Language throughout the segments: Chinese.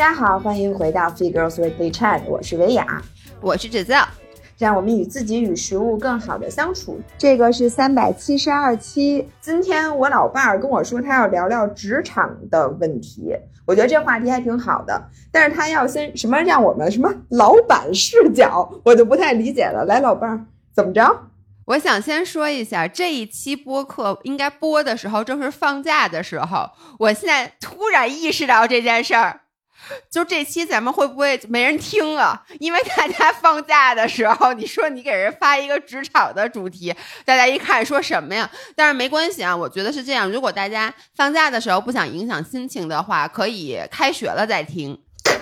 家好，欢迎回到 Free Girls Weekly Chat，我是维雅，我是芷造，让我们与自己与食物更好的相处。这个是三百七十二期，今天我老伴儿跟我说他要聊聊职场的问题，我觉得这话题还挺好的，但是他要先什么让我们什么老板视角，我就不太理解了。来，老伴儿怎么着？我想先说一下，这一期播客应该播的时候正是放假的时候。我现在突然意识到这件事儿，就这期咱们会不会没人听啊？因为大家放假的时候，你说你给人发一个职场的主题，大家一看说什么呀？但是没关系啊，我觉得是这样。如果大家放假的时候不想影响心情的话，可以开学了再听。开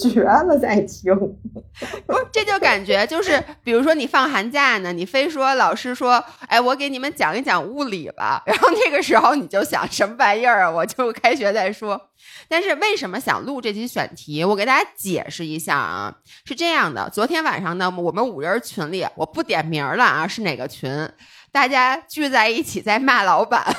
学了再听，不这就感觉就是，比如说你放寒假呢，你非说老师说，哎，我给你们讲一讲物理吧，然后那个时候你就想什么玩意儿啊，我就开学再说。但是为什么想录这期选题？我给大家解释一下啊，是这样的，昨天晚上呢，我们五人群里，我不点名了啊，是哪个群？大家聚在一起在骂老板。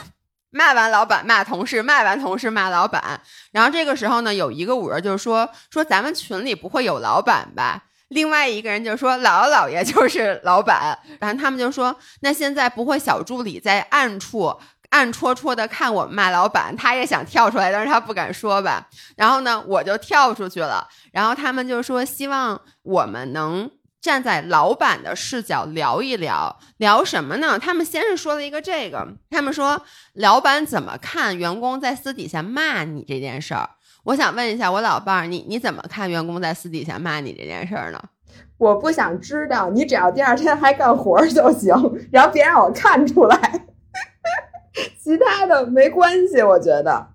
骂完老板，骂同事，骂完同事，骂老板。然后这个时候呢，有一个五人就是说说咱们群里不会有老板吧？另外一个人就说姥姥姥爷就是老板。然后他们就说那现在不会小助理在暗处暗戳戳的看我们骂老板，他也想跳出来，但是他不敢说吧。然后呢，我就跳出去了。然后他们就说希望我们能。站在老板的视角聊一聊，聊什么呢？他们先是说了一个这个，他们说老板怎么看员工在私底下骂你这件事儿。我想问一下我老伴儿，你你怎么看员工在私底下骂你这件事儿呢？我不想知道，你只要第二天还干活就行，然后别让我看出来，其他的没关系。我觉得，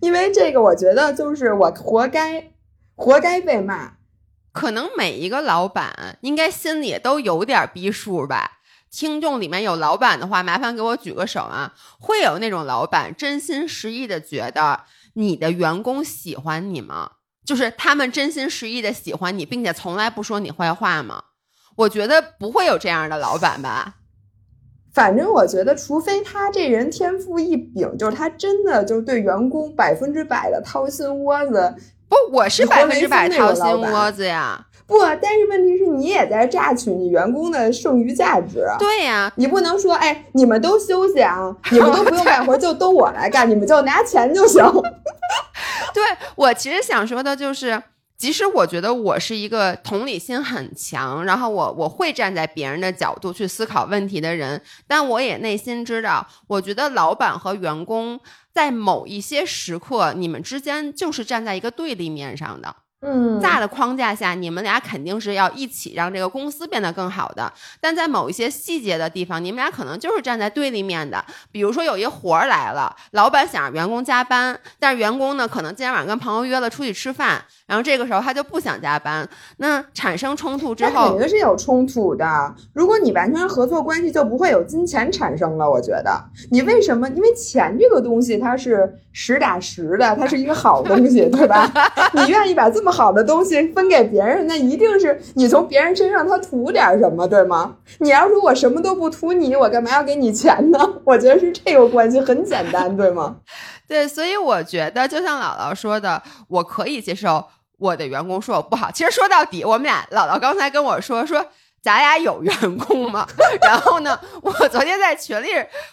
因为这个，我觉得就是我活该，活该被骂。可能每一个老板应该心里都有点逼数吧。听众里面有老板的话，麻烦给我举个手啊。会有那种老板真心实意的觉得你的员工喜欢你吗？就是他们真心实意的喜欢你，并且从来不说你坏话吗？我觉得不会有这样的老板吧。反正我觉得，除非他这人天赋异禀，就是他真的就是对员工百分之百的掏心窝子。不，我是百分之百掏心窝子呀。不，但是问题是你也在榨取你员工的剩余价值。对呀，你不能说，哎，你们都休息啊，你们都不用 干活，就都我来干，你们就拿钱就行。对我其实想说的就是，即使我觉得我是一个同理心很强，然后我我会站在别人的角度去思考问题的人，但我也内心知道，我觉得老板和员工。在某一些时刻，你们之间就是站在一个对立面上的。嗯，大的框架下，你们俩肯定是要一起让这个公司变得更好的。但在某一些细节的地方，你们俩可能就是站在对立面的。比如说，有一活儿来了，老板想让员工加班，但是员工呢，可能今天晚上跟朋友约了出去吃饭，然后这个时候他就不想加班。那产生冲突之后，肯定是有冲突的。如果你完全合作关系，就不会有金钱产生了。我觉得，你为什么？因为钱这个东西，它是实打实的，它是一个好东西，对吧？你愿意把这么。好的东西分给别人，那一定是你从别人身上他图点什么，对吗？你要如果什么都不图你，我干嘛要给你钱呢？我觉得是这个关系很简单，对吗？对，所以我觉得就像姥姥说的，我可以接受我的员工说我不好。其实说到底，我们俩姥姥刚才跟我说说咱俩有员工吗？然后呢，我昨天在群里，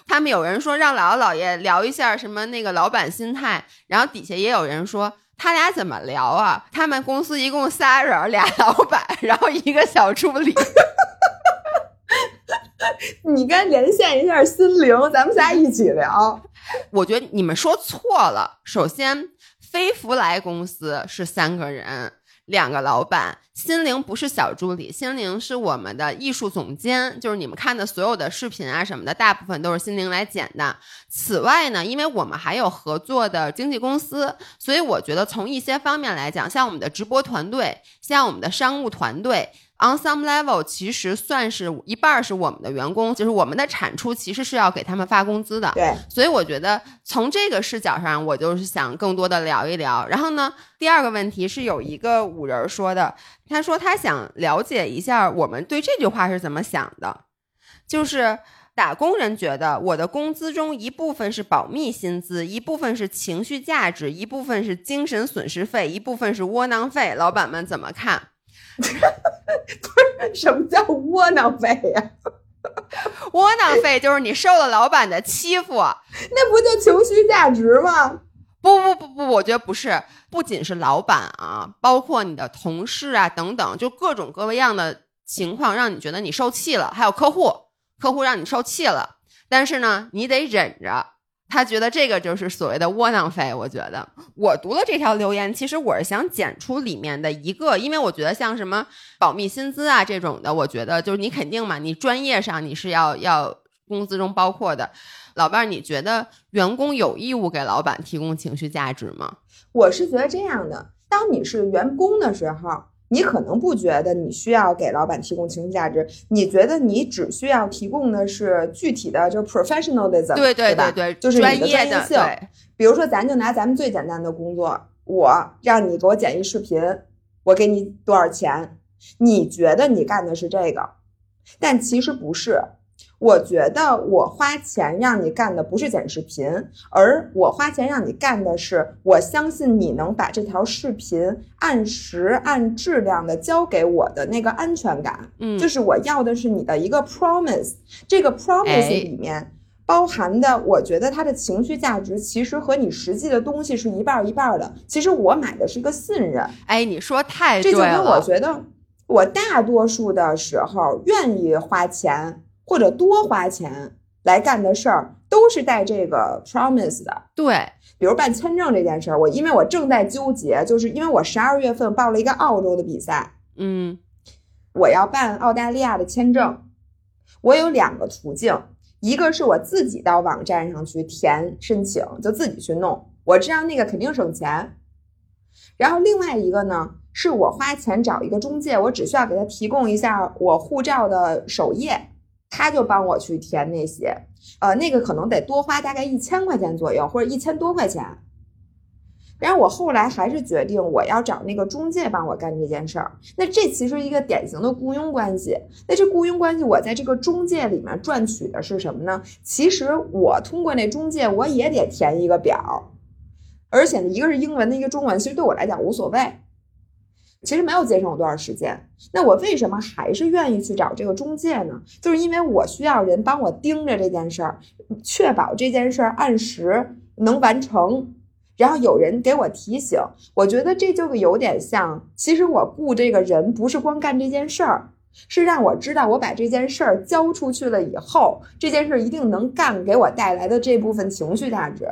他们有人说让姥姥姥爷聊一下什么那个老板心态，然后底下也有人说。他俩怎么聊啊？他们公司一共仨人，俩 老板，然后一个小助理。你该连线一下心灵，咱们仨一起聊。我觉得你们说错了。首先，飞福来公司是三个人。两个老板，心灵不是小助理，心灵是我们的艺术总监，就是你们看的所有的视频啊什么的，大部分都是心灵来剪的。此外呢，因为我们还有合作的经纪公司，所以我觉得从一些方面来讲，像我们的直播团队，像我们的商务团队。On some level，其实算是一半是我们的员工，就是我们的产出其实是要给他们发工资的。对，所以我觉得从这个视角上，我就是想更多的聊一聊。然后呢，第二个问题是有一个五人说的，他说他想了解一下我们对这句话是怎么想的，就是打工人觉得我的工资中一部分是保密薪资，一部分是情绪价值，一部分是精神损失费，一部分是窝囊费。老板们怎么看？什么叫窝囊废呀？窝囊废就是你受了老板的欺负，那不就情绪价值吗？不不不不，我觉得不是，不仅是老板啊，包括你的同事啊等等，就各种各样的情况，让你觉得你受气了。还有客户，客户让你受气了，但是呢，你得忍着。他觉得这个就是所谓的窝囊费。我觉得我读了这条留言，其实我是想剪出里面的一个，因为我觉得像什么保密薪资啊这种的，我觉得就是你肯定嘛，你专业上你是要要工资中包括的。老伴儿，你觉得员工有义务给老板提供情绪价值吗？我是觉得这样的，当你是员工的时候，你可能不觉得你需要给老板提供情绪价值，你觉得你只需要提供的是具体的，就是 professionalism，对对对对，就是你的专业性。比如说，咱就拿咱们最简单的工作，我让你给我剪一视频，我给你多少钱？你觉得你干的是这个，但其实不是。我觉得我花钱让你干的不是剪视频，而我花钱让你干的是，我相信你能把这条视频按时按质量的交给我的那个安全感。嗯，就是我要的是你的一个 promise，这个 promise 里面包含的，我觉得它的情绪价值其实和你实际的东西是一半一半的。其实我买的是一个信任。哎，你说太对了。这就跟我觉得，我大多数的时候愿意花钱。或者多花钱来干的事儿，都是带这个 promise 的。对，比如办签证这件事儿，我因为我正在纠结，就是因为我十二月份报了一个澳洲的比赛，嗯，我要办澳大利亚的签证，我有两个途径，一个是我自己到网站上去填申请，就自己去弄，我知道那个肯定省钱。然后另外一个呢，是我花钱找一个中介，我只需要给他提供一下我护照的首页。他就帮我去填那些，呃，那个可能得多花大概一千块钱左右，或者一千多块钱。然后我后来还是决定我要找那个中介帮我干这件事儿。那这其实一个典型的雇佣关系。那这雇佣关系，我在这个中介里面赚取的是什么呢？其实我通过那中介，我也得填一个表，而且呢，一个是英文的，一个中文，其实对我来讲无所谓。其实没有节省我多少时间，那我为什么还是愿意去找这个中介呢？就是因为我需要人帮我盯着这件事儿，确保这件事儿按时能完成，然后有人给我提醒。我觉得这就有点像，其实我雇这个人不是光干这件事儿，是让我知道我把这件事儿交出去了以后，这件事儿一定能干，给我带来的这部分情绪价值。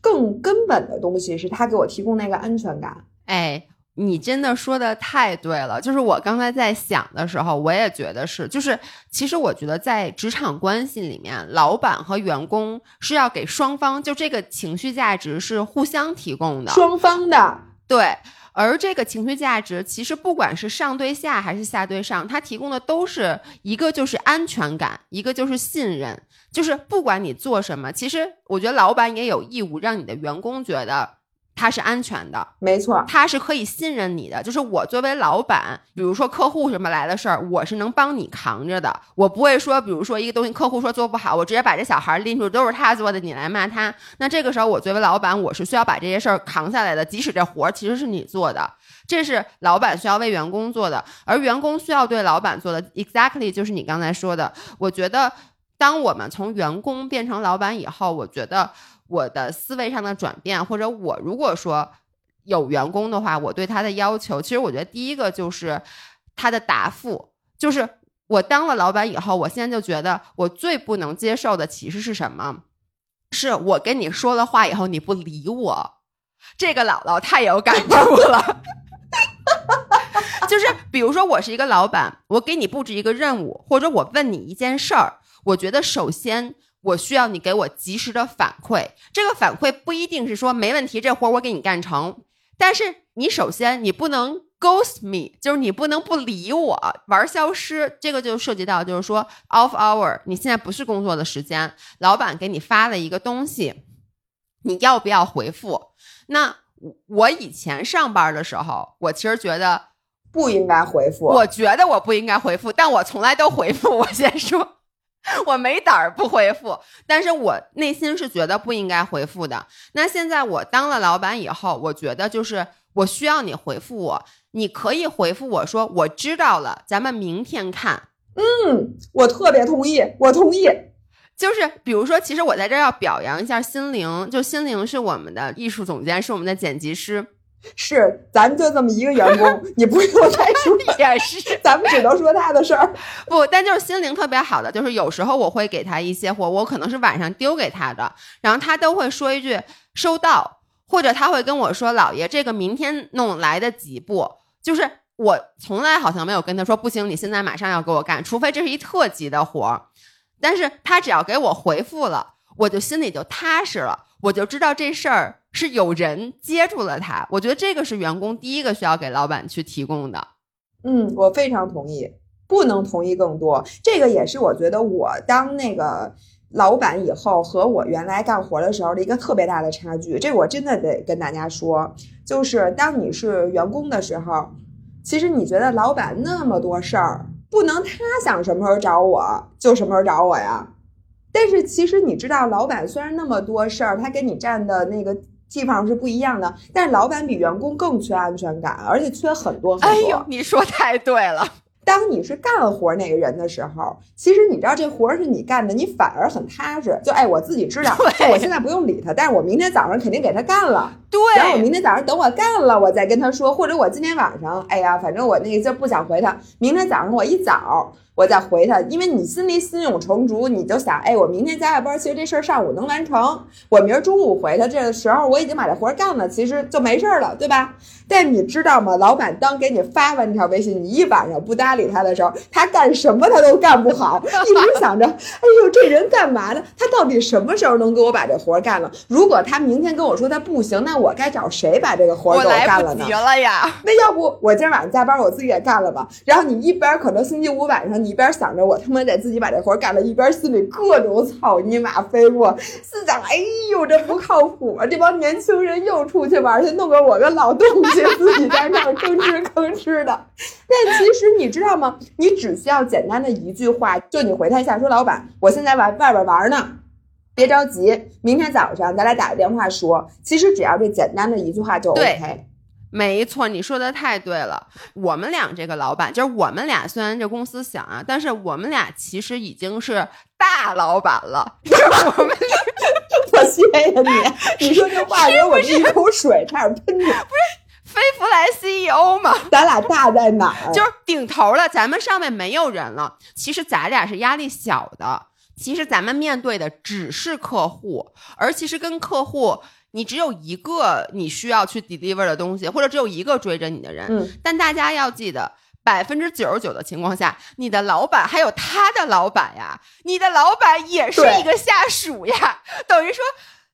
更根本的东西是他给我提供那个安全感。哎。你真的说的太对了，就是我刚才在想的时候，我也觉得是，就是其实我觉得在职场关系里面，老板和员工是要给双方就这个情绪价值是互相提供的，双方的对，而这个情绪价值其实不管是上对下还是下对上，它提供的都是一个就是安全感，一个就是信任，就是不管你做什么，其实我觉得老板也有义务让你的员工觉得。他是安全的，没错，他是可以信任你的。就是我作为老板，比如说客户什么来的事儿，我是能帮你扛着的。我不会说，比如说一个东西客户说做不好，我直接把这小孩拎出，都是他做的，你来骂他。那这个时候，我作为老板，我是需要把这些事儿扛下来的，即使这活儿其实是你做的，这是老板需要为员工做的，而员工需要对老板做的，exactly 就是你刚才说的。我觉得，当我们从员工变成老板以后，我觉得。我的思维上的转变，或者我如果说有员工的话，我对他的要求，其实我觉得第一个就是他的答复。就是我当了老板以后，我现在就觉得我最不能接受的其实是什么？是我跟你说了话以后你不理我。这个姥姥太有感 触了。就是比如说我是一个老板，我给你布置一个任务，或者我问你一件事儿，我觉得首先。我需要你给我及时的反馈，这个反馈不一定是说没问题，这活我给你干成。但是你首先你不能 ghost me，就是你不能不理我，玩消失。这个就涉及到就是说 off hour，你现在不是工作的时间，老板给你发了一个东西，你要不要回复？那我以前上班的时候，我其实觉得不应该回复，我觉得我不应该回复，但我从来都回复。我先说。我没胆儿不回复，但是我内心是觉得不应该回复的。那现在我当了老板以后，我觉得就是我需要你回复我，你可以回复我说我知道了，咱们明天看。嗯，我特别同意，我同意。就是比如说，其实我在这儿要表扬一下心灵，就心灵是我们的艺术总监，是我们的剪辑师。是，咱就这么一个员工，你不用再说，也是，咱们只能说他的事儿。不，但就是心灵特别好的，就是有时候我会给他一些活，我可能是晚上丢给他的，然后他都会说一句收到，或者他会跟我说老爷，这个明天弄来得及不？就是我从来好像没有跟他说不行，你现在马上要给我干，除非这是一特急的活儿。但是他只要给我回复了，我就心里就踏实了，我就知道这事儿。是有人接住了他，我觉得这个是员工第一个需要给老板去提供的。嗯，我非常同意，不能同意更多。这个也是我觉得我当那个老板以后和我原来干活的时候的一个特别大的差距。这我真的得跟大家说，就是当你是员工的时候，其实你觉得老板那么多事儿，不能他想什么时候找我就什么时候找我呀。但是其实你知道，老板虽然那么多事儿，他跟你站的那个。地方是不一样的，但是老板比员工更缺安全感，而且缺很多很多。哎呦，你说太对了。当你是干活那个人的时候，其实你知道这活是你干的，你反而很踏实。就哎，我自己知道，我现在不用理他，但是我明天早上肯定给他干了。对，然后我明天早上等我干了，我再跟他说，或者我今天晚上，哎呀，反正我那个就不想回他，明天早上我一早。我再回他，因为你心里心有成竹，你就想，哎，我明天加个班，其实这事儿上午能完成。我明儿中午回他，这个时候我已经把这活干了，其实就没事儿了，对吧？但你知道吗？老板当给你发完条微信，你一晚上不搭理他的时候，他干什么他都干不好，一直想着，哎呦，这人干嘛呢？他到底什么时候能给我把这活干了？如果他明天跟我说他不行，那我该找谁把这个活给我干了呢？我了呀！那要不我今儿晚上加班，我自己也干了吧？然后你一边可能星期五晚上。你一边想着我他妈得自己把这活干了，一边心里各种草泥马飞过，心想：哎呦，这不靠谱啊！这帮年轻人又出去玩去，弄个我个老东西，自己在那儿吭哧吭哧的。但其实你知道吗？你只需要简单的一句话，就你回他一下，说：“老板，我现在外外边玩呢，别着急，明天早上咱俩打个电话说。”其实只要这简单的一句话就 OK。没错，你说的太对了。我们俩这个老板，就是我们俩，虽然这公司小啊，但是我们俩其实已经是大老板了。我们俩，我谢谢你。你说这话给我一口水差点喷出来。不是飞福来 CEO 嘛？咱俩大在哪儿？就是顶头了，咱们上面没有人了。其实咱俩是压力小的。其实咱们面对的只是客户，而其实跟客户。你只有一个你需要去 deliver 的东西，或者只有一个追着你的人。嗯，但大家要记得，百分之九十九的情况下，你的老板还有他的老板呀，你的老板也是一个下属呀。等于说，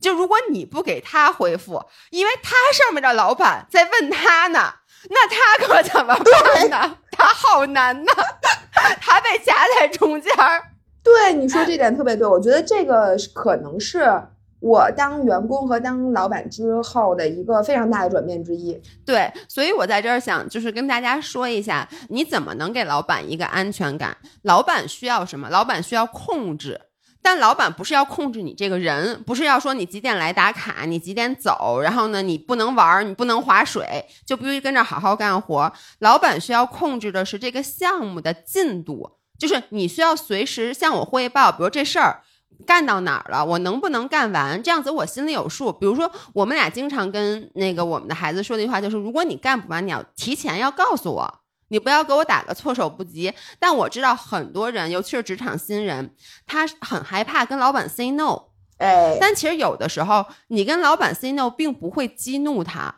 就如果你不给他回复，因为他上面的老板在问他呢，那他可怎么办呢？他好难呐，他被夹在中间儿。对，你说这点特别对，我觉得这个可能是。我当员工和当老板之后的一个非常大的转变之一，对，所以我在这儿想就是跟大家说一下，你怎么能给老板一个安全感？老板需要什么？老板需要控制，但老板不是要控制你这个人，不是要说你几点来打卡，你几点走，然后呢，你不能玩，你不能划水，就必须跟着好好干活。老板需要控制的是这个项目的进度，就是你需要随时向我汇报，比如这事儿。干到哪儿了？我能不能干完？这样子我心里有数。比如说，我们俩经常跟那个我们的孩子说的一句话就是：如果你干不完，你要提前要告诉我，你不要给我打个措手不及。但我知道很多人，尤其是职场新人，他很害怕跟老板 say no。哎，但其实有的时候，你跟老板 say no 并不会激怒他，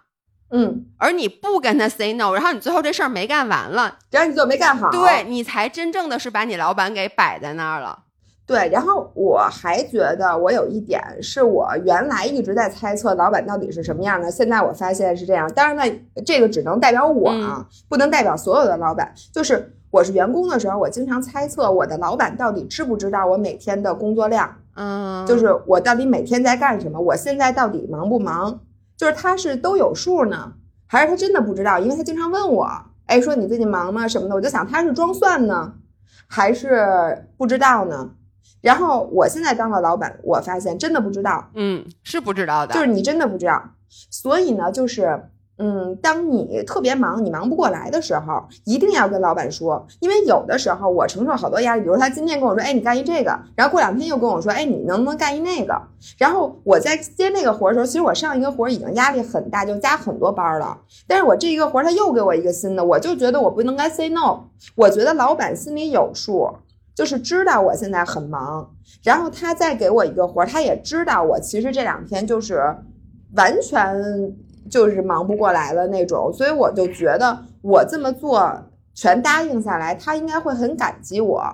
嗯，而你不跟他 say no，然后你最后这事儿没干完了，只要你做没干好，对你才真正的是把你老板给摆在那儿了。对，然后我还觉得我有一点是我原来一直在猜测老板到底是什么样的，现在我发现是这样。当然呢，这个只能代表我啊，不能代表所有的老板。就是我是员工的时候，我经常猜测我的老板到底知不知道我每天的工作量，嗯，就是我到底每天在干什么，我现在到底忙不忙，就是他是都有数呢，还是他真的不知道？因为他经常问我，哎，说你最近忙吗什么的，我就想他是装蒜呢，还是不知道呢？然后我现在当了老板，我发现真的不知道，嗯，是不知道的，就是你真的不知道。所以呢，就是。嗯，当你特别忙，你忙不过来的时候，一定要跟老板说，因为有的时候我承受好多压力，比如他今天跟我说，哎，你干一这个，然后过两天又跟我说，哎，你能不能干一那个？然后我在接那个活的时候，其实我上一个活已经压力很大，就加很多班了。但是我这一个活他又给我一个新的，我就觉得我不能该 say no。我觉得老板心里有数，就是知道我现在很忙，然后他再给我一个活，他也知道我其实这两天就是完全。就是忙不过来了那种，所以我就觉得我这么做全答应下来，他应该会很感激我。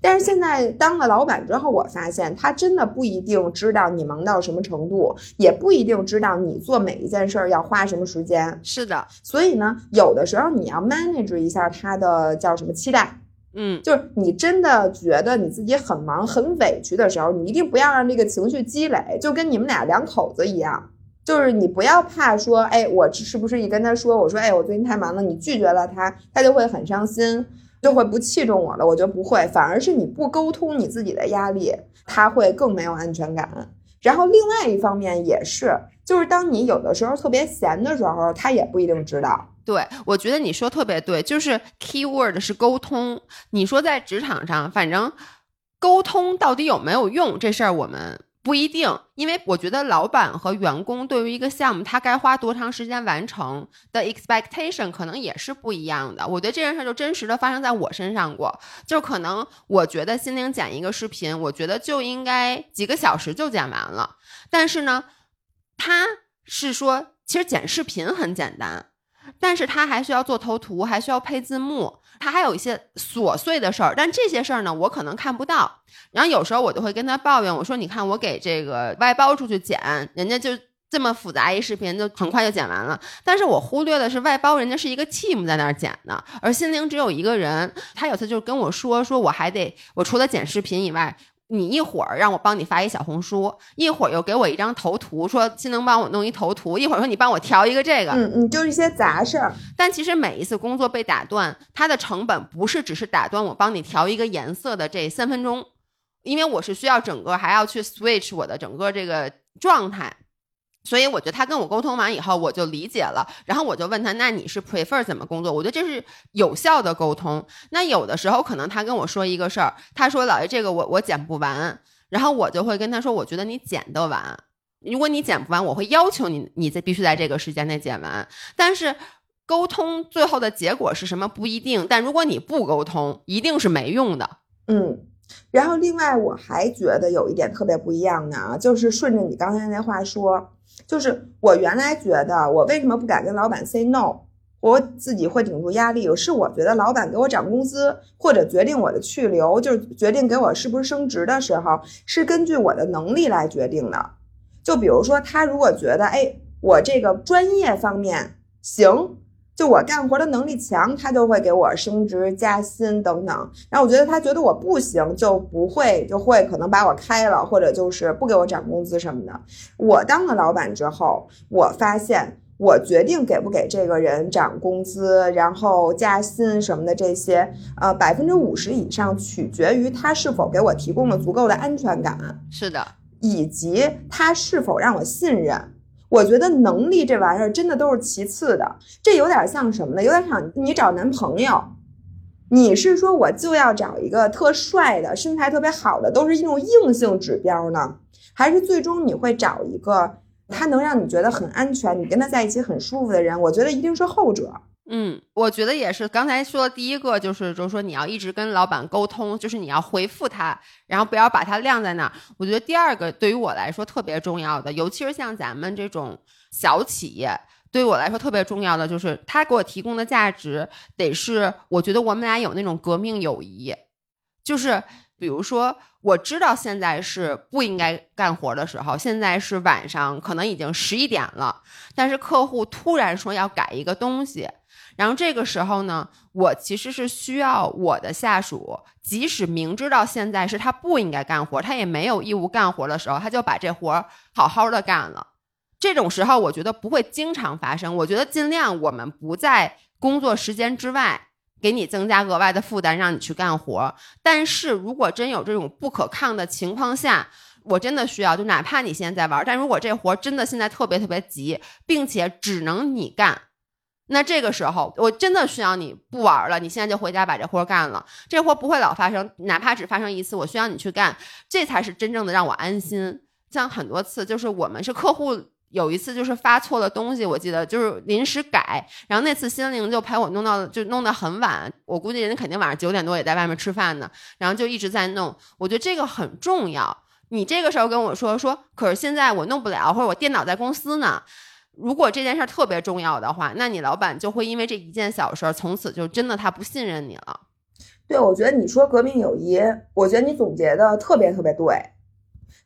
但是现在当了老板之后，我发现他真的不一定知道你忙到什么程度，也不一定知道你做每一件事儿要花什么时间。是的，所以呢，有的时候你要 manage 一下他的叫什么期待。嗯，就是你真的觉得你自己很忙、很委屈的时候，你一定不要让这个情绪积累，就跟你们俩两口子一样。就是你不要怕说，哎，我是不是一跟他说，我说，哎，我最近太忙了，你拒绝了他，他就会很伤心，就会不器重我了。我觉得不会，反而是你不沟通你自己的压力，他会更没有安全感。然后另外一方面也是，就是当你有的时候特别闲的时候，他也不一定知道。对，我觉得你说特别对，就是 key word 是沟通。你说在职场上，反正沟通到底有没有用这事儿，我们。不一定，因为我觉得老板和员工对于一个项目，他该花多长时间完成的 expectation 可能也是不一样的。我觉得这件事儿就真实的发生在我身上过，就可能我觉得心灵剪一个视频，我觉得就应该几个小时就剪完了，但是呢，他是说其实剪视频很简单，但是他还需要做头图，还需要配字幕。他还有一些琐碎的事儿，但这些事儿呢，我可能看不到。然后有时候我就会跟他抱怨，我说：“你看，我给这个外包出去剪，人家就这么复杂一视频，就很快就剪完了。但是我忽略的是，外包人家是一个 team 在那儿剪的，而心灵只有一个人。他有次就跟我说，说我还得，我除了剪视频以外。”你一会儿让我帮你发一小红书，一会儿又给我一张头图，说新能帮我弄一头图，一会儿说你帮我调一个这个，嗯嗯，就是一些杂事儿。但其实每一次工作被打断，它的成本不是只是打断我帮你调一个颜色的这三分钟，因为我是需要整个还要去 switch 我的整个这个状态。所以我觉得他跟我沟通完以后，我就理解了。然后我就问他：“那你是 prefer 怎么工作？”我觉得这是有效的沟通。那有的时候可能他跟我说一个事儿，他说：“老爷，这个我我剪不完。”然后我就会跟他说：“我觉得你剪得完。如果你剪不完，我会要求你，你在必须在这个时间内剪完。但是沟通最后的结果是什么不一定。但如果你不沟通，一定是没用的。”嗯。然后另外我还觉得有一点特别不一样的啊，就是顺着你刚才那话说。就是我原来觉得，我为什么不敢跟老板 say no？我自己会顶住压力。是我觉得老板给我涨工资，或者决定我的去留，就是决定给我是不是升职的时候，是根据我的能力来决定的。就比如说，他如果觉得，哎，我这个专业方面行。就我干活的能力强，他就会给我升职加薪等等。然后我觉得他觉得我不行，就不会就会可能把我开了，或者就是不给我涨工资什么的。我当了老板之后，我发现我决定给不给这个人涨工资，然后加薪什么的这些，呃，百分之五十以上取决于他是否给我提供了足够的安全感。是的，以及他是否让我信任。我觉得能力这玩意儿真的都是其次的，这有点像什么呢？有点像你找男朋友，你是说我就要找一个特帅的、身材特别好的，都是一种硬性指标呢，还是最终你会找一个他能让你觉得很安全，你跟他在一起很舒服的人？我觉得一定是后者。嗯，我觉得也是。刚才说的第一个就是，就是说你要一直跟老板沟通，就是你要回复他，然后不要把他晾在那儿。我觉得第二个对于我来说特别重要的，尤其是像咱们这种小企业，对于我来说特别重要的就是他给我提供的价值得是，我觉得我们俩有那种革命友谊。就是比如说，我知道现在是不应该干活的时候，现在是晚上，可能已经十一点了，但是客户突然说要改一个东西。然后这个时候呢，我其实是需要我的下属，即使明知道现在是他不应该干活，他也没有义务干活的时候，他就把这活好好的干了。这种时候，我觉得不会经常发生。我觉得尽量我们不在工作时间之外给你增加额外的负担，让你去干活。但是如果真有这种不可抗的情况下，我真的需要，就哪怕你现在在玩，但如果这活真的现在特别特别急，并且只能你干，那这个时候我真的需要你不玩了，你现在就回家把这活干了。这活不会老发生，哪怕只发生一次，我需要你去干，这才是真正的让我安心。像很多次，就是我们是客户。有一次就是发错了东西，我记得就是临时改，然后那次心灵就陪我弄到就弄得很晚，我估计人家肯定晚上九点多也在外面吃饭呢，然后就一直在弄。我觉得这个很重要。你这个时候跟我说说，可是现在我弄不了，或者我电脑在公司呢。如果这件事儿特别重要的话，那你老板就会因为这一件小事儿，从此就真的他不信任你了。对，我觉得你说革命友谊，我觉得你总结的特别特别对。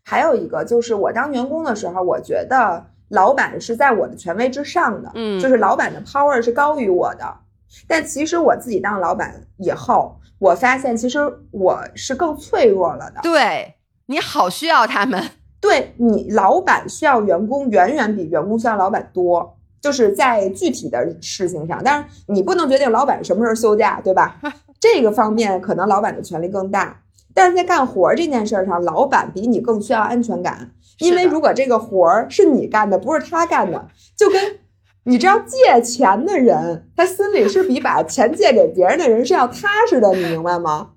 还有一个就是我当员工的时候，我觉得老板是在我的权威之上的，嗯，就是老板的 power 是高于我的。但其实我自己当老板以后，我发现其实我是更脆弱了的。对你好需要他们，对你老板需要员工远远比员工需要老板多，就是在具体的事情上。但是你不能决定老板什么时候休假，对吧？这个方面可能老板的权力更大。但是在干活这件事上，老板比你更需要安全感，因为如果这个活儿是你干的，不是他干的，就跟你知道借钱的人，他心里是比把钱借给别人的人是要踏实的，你明白吗？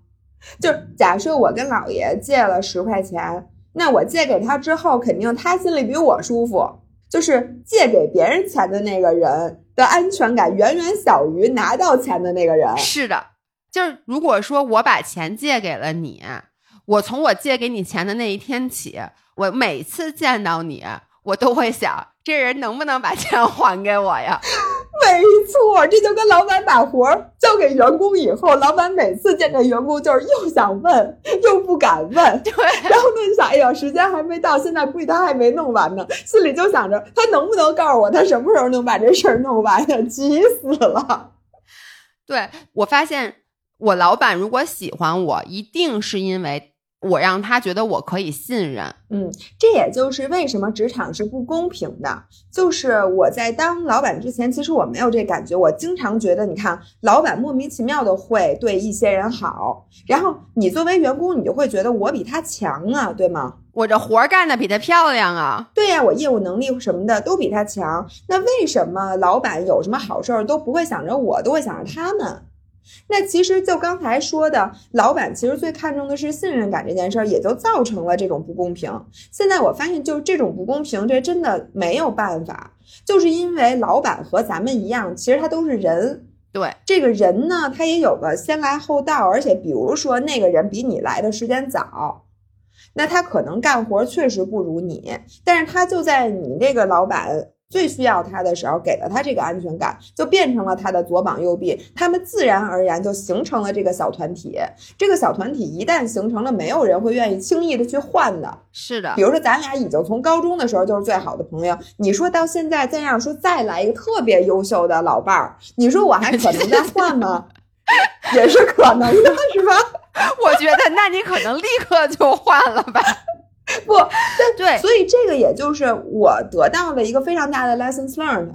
就假设我跟老爷借了十块钱，那我借给他之后，肯定他心里比我舒服。就是借给别人钱的那个人的安全感远远小于拿到钱的那个人。是的。就是如果说我把钱借给了你，我从我借给你钱的那一天起，我每次见到你，我都会想，这人能不能把钱还给我呀？没错，这就跟老板把活交给员工以后，老板每次见这员工就是又想问又不敢问，对，然后呢就想，哎呀，时间还没到，现在估计他还没弄完呢，心里就想着他能不能告诉我他什么时候能把这事儿弄完呀？急死了。对我发现。我老板如果喜欢我，一定是因为我让他觉得我可以信任。嗯，这也就是为什么职场是不公平的。就是我在当老板之前，其实我没有这感觉。我经常觉得，你看，老板莫名其妙的会对一些人好，然后你作为员工，你就会觉得我比他强啊，对吗？我这活干的比他漂亮啊。对呀，我业务能力什么的都比他强。那为什么老板有什么好事儿都不会想着我，都会想着他们？那其实就刚才说的，老板其实最看重的是信任感这件事儿，也就造成了这种不公平。现在我发现，就是这种不公平，这真的没有办法，就是因为老板和咱们一样，其实他都是人。对这个人呢，他也有个先来后到，而且比如说那个人比你来的时间早，那他可能干活确实不如你，但是他就在你这个老板。最需要他的时候，给了他这个安全感，就变成了他的左膀右臂，他们自然而然就形成了这个小团体。这个小团体一旦形成了，没有人会愿意轻易的去换的。是的，比如说咱俩已经从高中的时候就是最好的朋友，你说到现在再让说再来一个特别优秀的老伴儿，你说我还可能再换吗？也是可能的，是吧？我觉得那你可能立刻就换了吧。不对，所以这个也就是我得到了一个非常大的 lessons learned，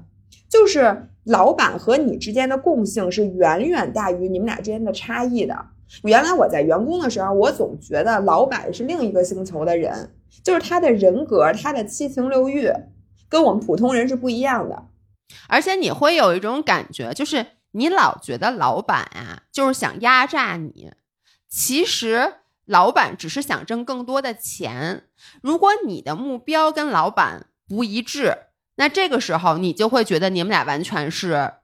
就是老板和你之间的共性是远远大于你们俩之间的差异的。原来我在员工的时候，我总觉得老板是另一个星球的人，就是他的人格、他的七情六欲跟我们普通人是不一样的。而且你会有一种感觉，就是你老觉得老板啊，就是想压榨你，其实。老板只是想挣更多的钱，如果你的目标跟老板不一致，那这个时候你就会觉得你们俩完全是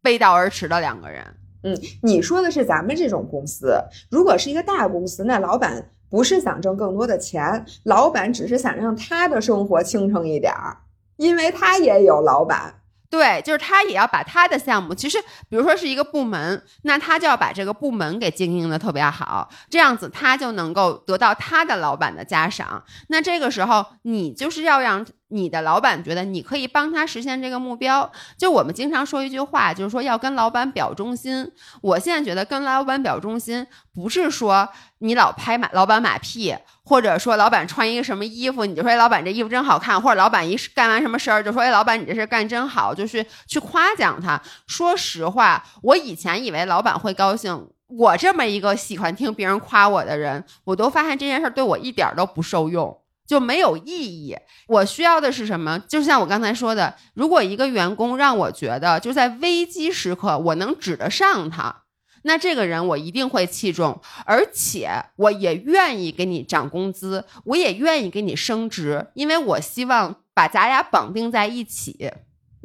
背道而驰的两个人。嗯，你说的是咱们这种公司，如果是一个大公司，那老板不是想挣更多的钱，老板只是想让他的生活轻省一点儿，因为他也有老板。对，就是他也要把他的项目，其实比如说是一个部门，那他就要把这个部门给经营的特别好，这样子他就能够得到他的老板的嘉赏。那这个时候，你就是要让你的老板觉得你可以帮他实现这个目标。就我们经常说一句话，就是说要跟老板表忠心。我现在觉得跟老板表忠心，不是说你老拍马老板马屁，或者说老板穿一个什么衣服，你就说哎，老板这衣服真好看，或者老板一干完什么事儿，就说哎，老板你这事干真好，就是去夸奖他。说实话，我以前以为老板会高兴，我这么一个喜欢听别人夸我的人，我都发现这件事对我一点都不受用，就没有意义。我需要的是什么？就像我刚才说的，如果一个员工让我觉得就在危机时刻我能指得上他。那这个人我一定会器重，而且我也愿意给你涨工资，我也愿意给你升职，因为我希望把咱俩绑定在一起。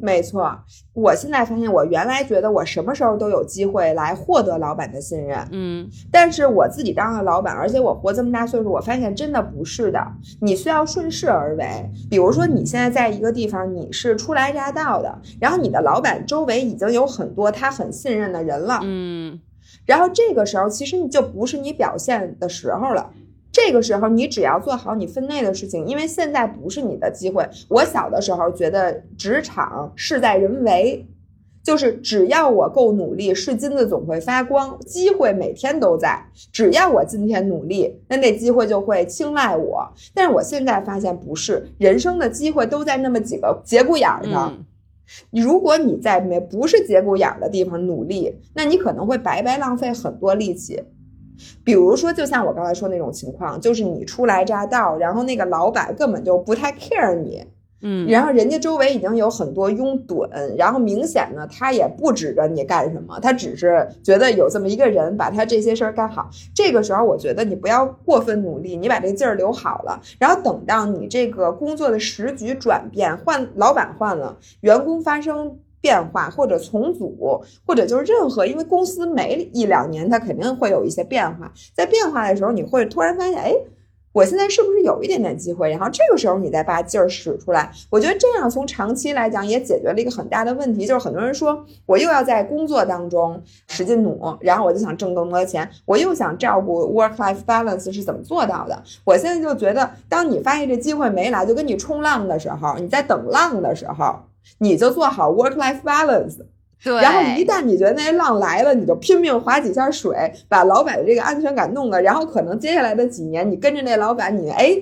没错，我现在发现，我原来觉得我什么时候都有机会来获得老板的信任，嗯，但是我自己当了老板，而且我活这么大岁数，我发现真的不是的。你需要顺势而为，比如说你现在在一个地方，你是初来乍到的，然后你的老板周围已经有很多他很信任的人了，嗯。然后这个时候，其实你就不是你表现的时候了。这个时候，你只要做好你分内的事情，因为现在不是你的机会。我小的时候觉得职场事在人为，就是只要我够努力，是金子总会发光，机会每天都在。只要我今天努力，那那机会就会青睐我。但是我现在发现不是，人生的机会都在那么几个节骨眼上。如果你在没不是节骨眼的地方努力，那你可能会白白浪费很多力气。比如说，就像我刚才说那种情况，就是你初来乍到，然后那个老板根本就不太 care 你。嗯，然后人家周围已经有很多拥趸，然后明显呢，他也不指着你干什么，他只是觉得有这么一个人把他这些事儿干好。这个时候，我觉得你不要过分努力，你把这劲儿留好了，然后等到你这个工作的时局转变，换老板换了，员工发生变化或者重组，或者就是任何，因为公司每一两年它肯定会有一些变化，在变化的时候，你会突然发现，哎。我现在是不是有一点点机会？然后这个时候你再把劲儿使出来，我觉得这样从长期来讲也解决了一个很大的问题，就是很多人说我又要在工作当中使劲努，然后我就想挣更多的钱，我又想照顾 work life balance 是怎么做到的？我现在就觉得，当你发现这机会没来，就跟你冲浪的时候，你在等浪的时候，你就做好 work life balance。对，然后一旦你觉得那浪来了，你就拼命划几下水，把老板的这个安全感弄了。然后可能接下来的几年，你跟着那老板，你哎，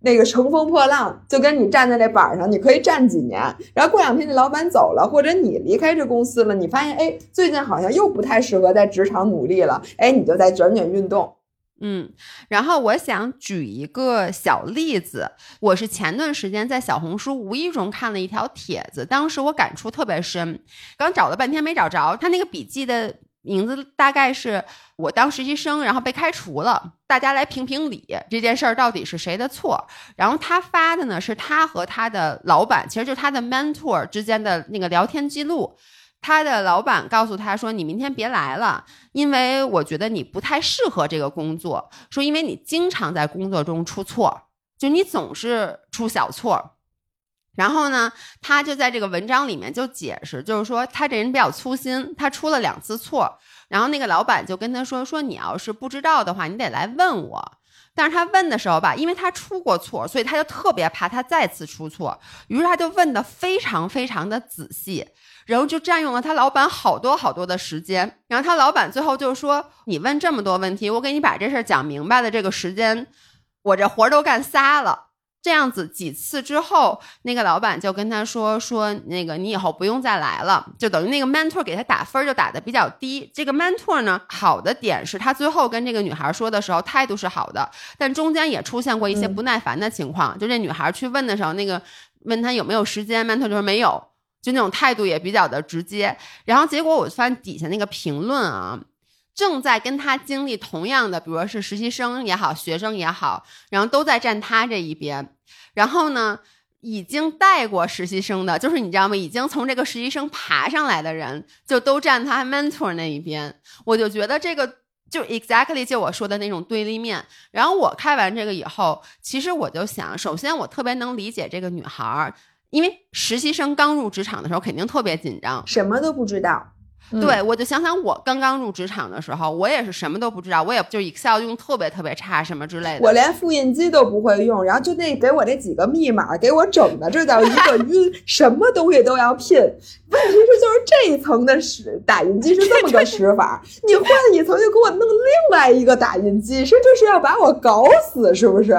那个乘风破浪，就跟你站在那板上，你可以站几年。然后过两天那老板走了，或者你离开这公司了，你发现哎，最近好像又不太适合在职场努力了，哎，你就在卷卷运动。嗯，然后我想举一个小例子，我是前段时间在小红书无意中看了一条帖子，当时我感触特别深，刚找了半天没找着，他那个笔记的名字大概是我当实习生，然后被开除了，大家来评评理，这件事儿到底是谁的错？然后他发的呢是他和他的老板，其实就是他的 mentor 之间的那个聊天记录。他的老板告诉他说：“你明天别来了，因为我觉得你不太适合这个工作。说因为你经常在工作中出错，就你总是出小错。然后呢，他就在这个文章里面就解释，就是说他这人比较粗心，他出了两次错。然后那个老板就跟他说：说你要是不知道的话，你得来问我。但是他问的时候吧，因为他出过错，所以他就特别怕他再次出错，于是他就问的非常非常的仔细。”然后就占用了他老板好多好多的时间，然后他老板最后就说：“你问这么多问题，我给你把这事儿讲明白的这个时间，我这活儿都干仨了。”这样子几次之后，那个老板就跟他说：“说那个你以后不用再来了。”就等于那个 mentor 给他打分就打的比较低。这个 mentor 呢，好的点是他最后跟这个女孩说的时候态度是好的，但中间也出现过一些不耐烦的情况。就这女孩去问的时候，那个问他有没有时间，mentor 就说没有。就那种态度也比较的直接，然后结果我翻底下那个评论啊，正在跟他经历同样的，比如说是实习生也好，学生也好，然后都在站他这一边。然后呢，已经带过实习生的，就是你知道吗？已经从这个实习生爬上来的人，就都站他 mentor 那一边。我就觉得这个就 exactly 就我说的那种对立面。然后我看完这个以后，其实我就想，首先我特别能理解这个女孩儿。因为实习生刚入职场的时候肯定特别紧张，什么都不知道。嗯对，我就想想我刚刚入职场的时候，我也是什么都不知道，我也就 Excel 用特别特别差什么之类的。我连复印机都不会用，然后就那给我那几个密码给我整的，这叫一个晕，什么东西都要拼。问题是就是这一层的使打印机是这么个使法，你换一层就给我弄另外一个打印机，这就是要把我搞死是不是？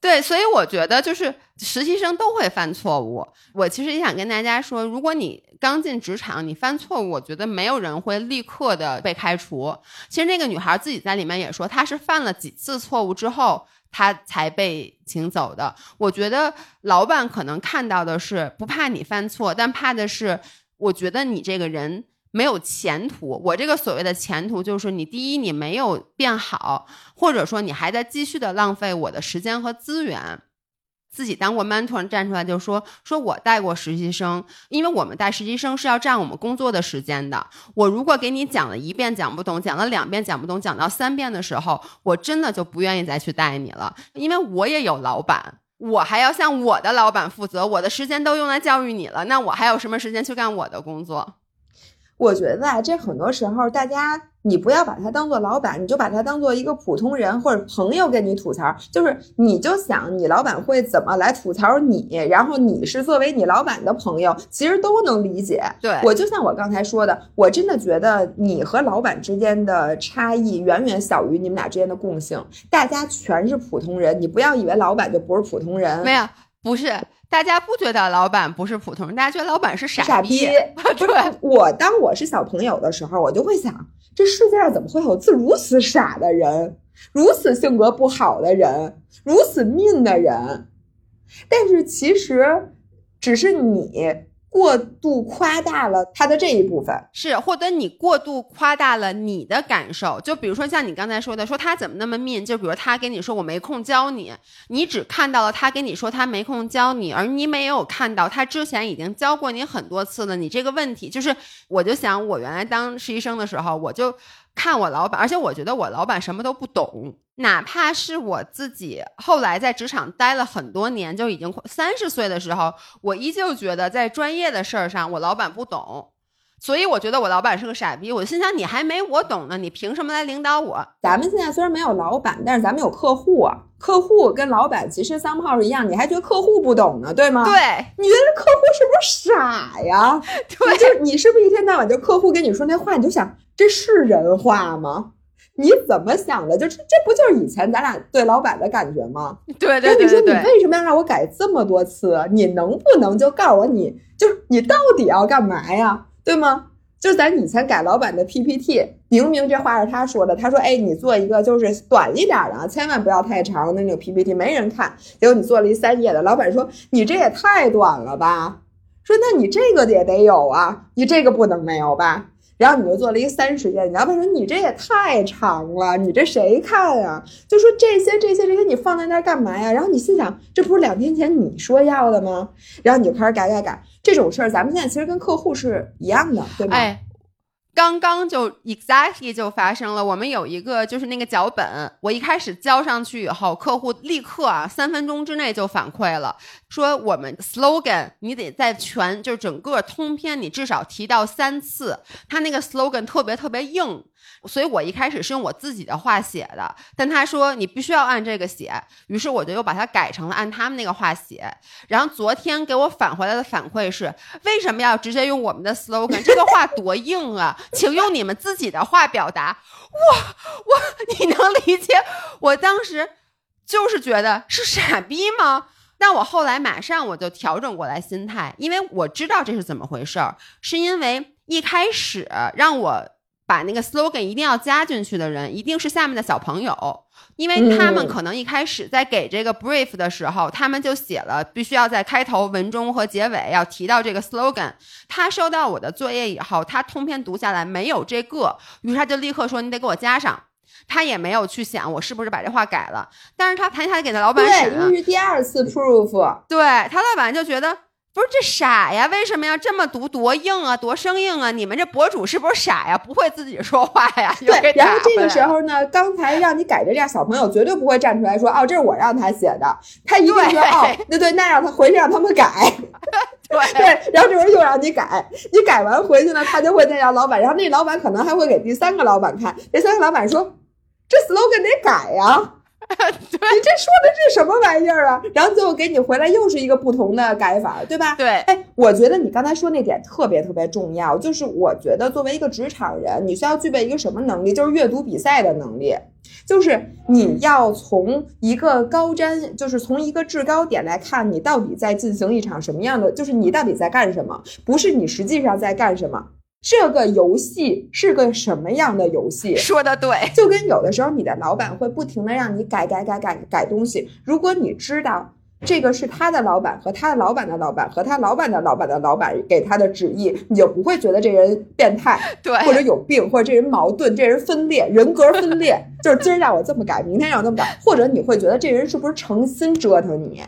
对，所以我觉得就是实习生都会犯错误。我其实也想跟大家说，如果你刚进职场，你犯错误，我觉得没有人会立刻的被开除。其实那个女孩自己在里面也说，她是犯了几次错误之后，她才被请走的。我觉得老板可能看到的是不怕你犯错，但怕的是，我觉得你这个人。没有前途，我这个所谓的前途就是你第一你没有变好，或者说你还在继续的浪费我的时间和资源。自己当过 mentor 站出来就说说我带过实习生，因为我们带实习生是要占我们工作的时间的。我如果给你讲了一遍讲不懂，讲了两遍讲不懂，讲到三遍的时候，我真的就不愿意再去带你了，因为我也有老板。我还要向我的老板负责，我的时间都用来教育你了，那我还有什么时间去干我的工作？我觉得啊，这很多时候大家你不要把他当做老板，你就把他当做一个普通人或者朋友跟你吐槽，就是你就想你老板会怎么来吐槽你，然后你是作为你老板的朋友，其实都能理解。对我就像我刚才说的，我真的觉得你和老板之间的差异远远小于你们俩之间的共性。大家全是普通人，你不要以为老板就不是普通人。没有，不是，大家不觉得老板不是普通人，大家觉得老板是傻傻逼。对，我当我是小朋友的时候，我就会想，这世界上怎么会有自如此傻的人，如此性格不好的人，如此命的人？但是其实，只是你过度夸大了他的这一部分。是，或者你过度夸大了你的感受，就比如说像你刚才说的，说他怎么那么命就比如他跟你说我没空教你，你只看到了他跟你说他没空教你，而你没有看到他之前已经教过你很多次了。你这个问题就是，我就想我原来当实习生的时候，我就看我老板，而且我觉得我老板什么都不懂，哪怕是我自己后来在职场待了很多年，就已经三十岁的时候，我依旧觉得在专业的事儿上我老板不懂。所以我觉得我老板是个傻逼，我心想你还没我懂呢，你凭什么来领导我？咱们现在虽然没有老板，但是咱们有客户啊。客户跟老板其实三炮是一样，你还觉得客户不懂呢，对吗？对，你觉得客户是不是傻呀？对，就你是不是一天到晚就客户跟你说那话，你就想这是人话吗？你怎么想的？就是这不就是以前咱俩对老板的感觉吗？对对对对对。你为什么要让我改这么多次？你能不能就告诉我你，就是你到底要干嘛呀？对吗？就咱以前改老板的 PPT，明明这话是他说的，他说：“哎，你做一个就是短一点的啊，千万不要太长的那种 PPT，没人看。”结果你做了一三页的，老板说：“你这也太短了吧？”说：“那你这个也得有啊，你这个不能没有吧？”然后你就做了一个三十页，你老板说：“你这也太长了，你这谁看啊？”就说这些这些这些你放在那儿干嘛呀？然后你心想，这不是两天前你说要的吗？然后你就开始改改改。这种事儿，咱们现在其实跟客户是一样的，对吗？哎，刚刚就 exactly 就发生了。我们有一个就是那个脚本，我一开始交上去以后，客户立刻啊三分钟之内就反馈了，说我们 slogan 你得在全就整个通篇你至少提到三次，他那个 slogan 特别特别硬。所以我一开始是用我自己的话写的，但他说你必须要按这个写，于是我就又把它改成了按他们那个话写。然后昨天给我返回来的反馈是，为什么要直接用我们的 slogan？这个话多硬啊，请用你们自己的话表达。哇，我你能理解？我当时就是觉得是傻逼吗？但我后来马上我就调整过来心态，因为我知道这是怎么回事儿，是因为一开始让我。把那个 slogan 一定要加进去的人，一定是下面的小朋友，因为他们可能一开始在给这个 brief 的时候，他们就写了必须要在开头、文中和结尾要提到这个 slogan。他收到我的作业以后，他通篇读下来没有这个，于是他就立刻说：“你得给我加上。”他也没有去想我是不是把这话改了，但是他谈下来给他老板审，因为是第二次 proof，对他老板就觉得。不是这傻呀？为什么要这么读？多硬啊，多生硬啊！你们这博主是不是傻呀？不会自己说话呀？对。然后这个时候呢，刚才让你改的这样小朋友绝对不会站出来说：“哦，这是我让他写的。”他一定说：“哦，那对，那让他回去让他们改。”对，然后这会儿又让你改，你改完回去呢，他就会再让老板，然后那老板可能还会给第三个老板看，第三个老板说：“这 slogan 得改呀。” 你这说的是什么玩意儿啊？然后最后给你回来又是一个不同的改法，对吧？对，哎，我觉得你刚才说那点特别特别重要，就是我觉得作为一个职场人，你需要具备一个什么能力？就是阅读比赛的能力，就是你要从一个高瞻，就是从一个制高点来看，你到底在进行一场什么样的，就是你到底在干什么，不是你实际上在干什么。这个游戏是个什么样的游戏？说的对，就跟有的时候你的老板会不停的让你改改改改改东西，如果你知道这个是他的老板和他的老板的老板和他老板的老板的老板给他的旨意，你就不会觉得这人变态，对，或者有病，或者这人矛盾，这人分裂，人格分裂，就是今儿让我这么改，明天让我这么改，或者你会觉得这人是不是诚心折腾你？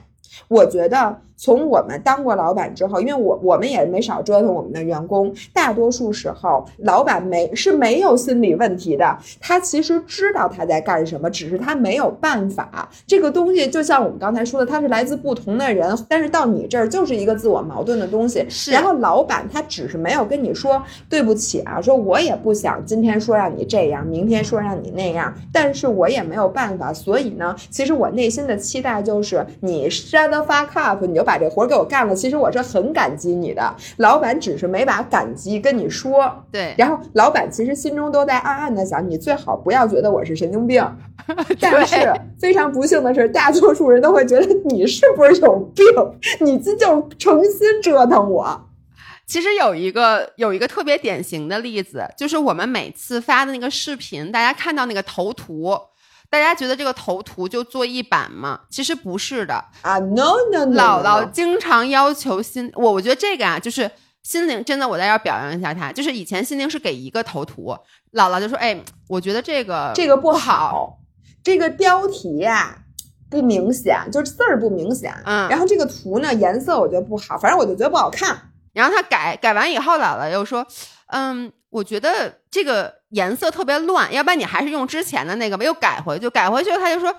我觉得从我们当过老板之后，因为我我们也没少折腾我们的员工，大多数时候老板没是没有心理问题的，他其实知道他在干什么，只是他没有办法。这个东西就像我们刚才说的，它是来自不同的人，但是到你这儿就是一个自我矛盾的东西。是。然后老板他只是没有跟你说对不起啊，说我也不想今天说让你这样，明天说让你那样，但是我也没有办法。所以呢，其实我内心的期待就是你删了。发 cup，你就把这活给我干了。其实我是很感激你的，老板只是没把感激跟你说。对，然后老板其实心中都在暗暗的想，你最好不要觉得我是神经病。但是非常不幸的是，大多数人都会觉得你是不是有病？你这就诚心折腾我。其实有一个有一个特别典型的例子，就是我们每次发的那个视频，大家看到那个头图。大家觉得这个头图就做一版吗？其实不是的啊！No No No！姥姥经常要求心我，我觉得这个啊，就是心灵真的，我在这表扬一下他。就是以前心灵是给一个头图，姥姥就说：“哎，我觉得这个这个不好，这个标题呀不明显，就是字儿不明显。嗯，然后这个图呢颜色我觉得不好，反正我就觉得不好看。然后他改改完以后，姥姥又说：嗯。”我觉得这个颜色特别乱，要不然你还是用之前的那个吧。又改回去，改回去他就说：“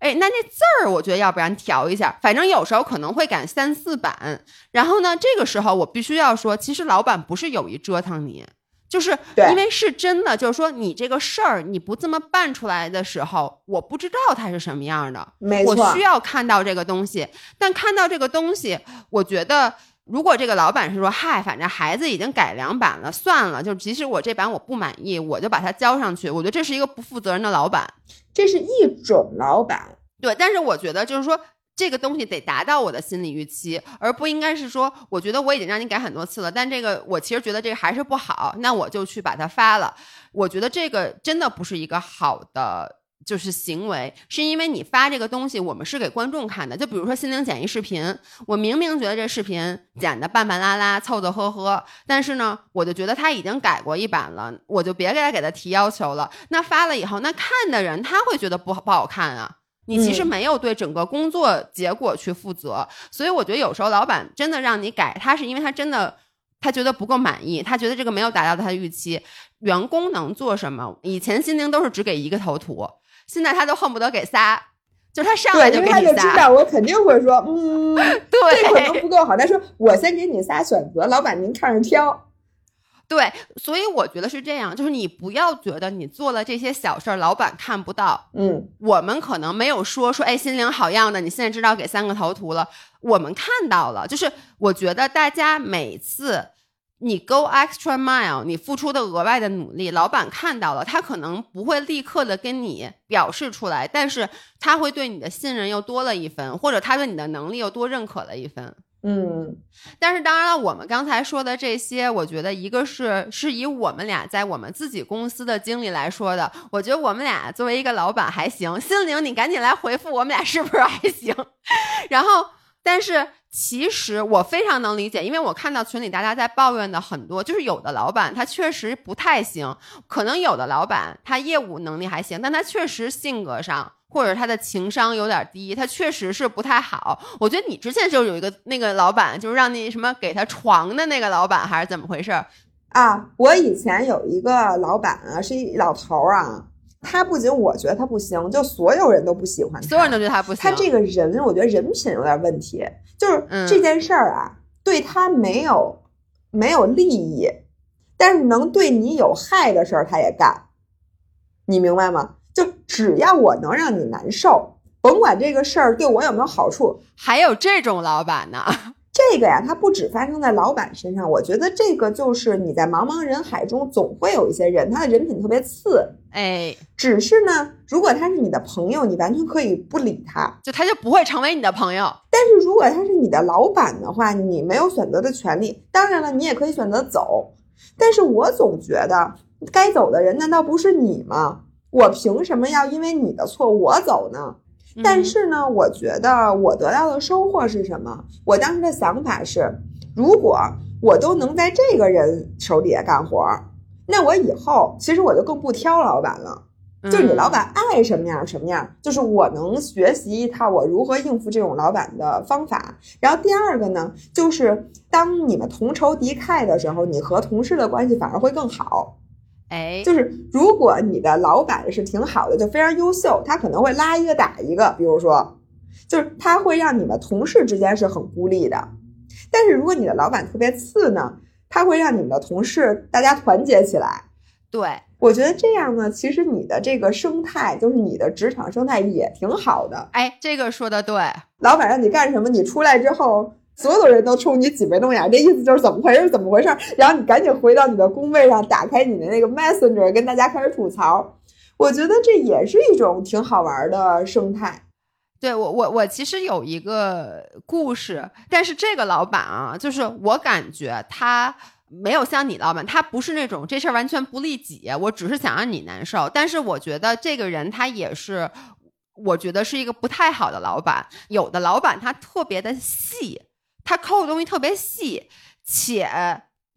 哎，那那字儿，我觉得要不然调一下。反正有时候可能会改三四版。然后呢，这个时候我必须要说，其实老板不是有意折腾你，就是因为是真的，就是说你这个事儿你不这么办出来的时候，我不知道它是什么样的。没错，我需要看到这个东西。但看到这个东西，我觉得。如果这个老板是说，嗨，反正孩子已经改良版了，算了，就即使我这版我不满意，我就把它交上去。我觉得这是一个不负责任的老板，这是一种老板。对，但是我觉得就是说，这个东西得达到我的心理预期，而不应该是说，我觉得我已经让你改很多次了，但这个我其实觉得这个还是不好，那我就去把它发了。我觉得这个真的不是一个好的。就是行为，是因为你发这个东西，我们是给观众看的。就比如说心灵剪一视频，我明明觉得这视频剪的半半拉拉、凑凑合合，但是呢，我就觉得他已经改过一版了，我就别给他给他提要求了。那发了以后，那看的人他会觉得不好不好看啊。你其实没有对整个工作结果去负责，所以我觉得有时候老板真的让你改，他是因为他真的他觉得不够满意，他觉得这个没有达到他的预期。员工能做什么？以前心灵都是只给一个头图。现在他都恨不得给仨，就他上来就给你仨。他就知道我肯定会说，嗯，对，这可能不够好。他说我先给你仨选择，老板您看着挑。对，所以我觉得是这样，就是你不要觉得你做了这些小事儿，老板看不到。嗯，我们可能没有说说，哎，心灵好样的，你现在知道给三个头图了，我们看到了。就是我觉得大家每次。你 go extra mile，你付出的额外的努力，老板看到了，他可能不会立刻的跟你表示出来，但是他会对你的信任又多了一分，或者他对你的能力又多认可了一分。嗯，但是当然了，我们刚才说的这些，我觉得一个是是以我们俩在我们自己公司的经历来说的，我觉得我们俩作为一个老板还行。心灵，你赶紧来回复我们俩是不是还行？然后，但是。其实我非常能理解，因为我看到群里大家在抱怨的很多，就是有的老板他确实不太行，可能有的老板他业务能力还行，但他确实性格上或者他的情商有点低，他确实是不太好。我觉得你之前就有一个那个老板，就是让你什么给他床的那个老板，还是怎么回事啊？我以前有一个老板啊，是一老头儿啊。他不仅我觉得他不行，就所有人都不喜欢他。所有人都觉得他不行。他这个人，我觉得人品有点问题。就是这件事儿啊，对他没有没有利益，但是能对你有害的事儿他也干，你明白吗？就只要我能让你难受，甭管这个事儿对我有没有好处，还有这种老板呢。这个呀，它不只发生在老板身上，我觉得这个就是你在茫茫人海中总会有一些人，他的人品特别次，哎，只是呢，如果他是你的朋友，你完全可以不理他，就他就不会成为你的朋友。但是如果他是你的老板的话，你没有选择的权利。当然了，你也可以选择走，但是我总觉得该走的人难道不是你吗？我凭什么要因为你的错我走呢？但是呢，我觉得我得到的收获是什么？我当时的想法是，如果我都能在这个人手底下干活，那我以后其实我就更不挑老板了。就是你老板爱什么样什么样，就是我能学习一套我如何应付这种老板的方法。然后第二个呢，就是当你们同仇敌忾的时候，你和同事的关系反而会更好。哎，就是如果你的老板是挺好的，就非常优秀，他可能会拉一个打一个，比如说，就是他会让你们同事之间是很孤立的。但是如果你的老板特别次呢，他会让你们的同事大家团结起来。对，我觉得这样呢，其实你的这个生态，就是你的职场生态也挺好的。哎，这个说的对，老板让你干什么，你出来之后。所有人都冲你挤眉弄眼，这意思就是怎么回事？怎么回事？然后你赶紧回到你的工位上，打开你的那个 Messenger，跟大家开始吐槽。我觉得这也是一种挺好玩的生态。对我，我我其实有一个故事，但是这个老板啊，就是我感觉他没有像你老板，他不是那种这事儿完全不利己，我只是想让你难受。但是我觉得这个人他也是，我觉得是一个不太好的老板。有的老板他特别的细。他抠的东西特别细，且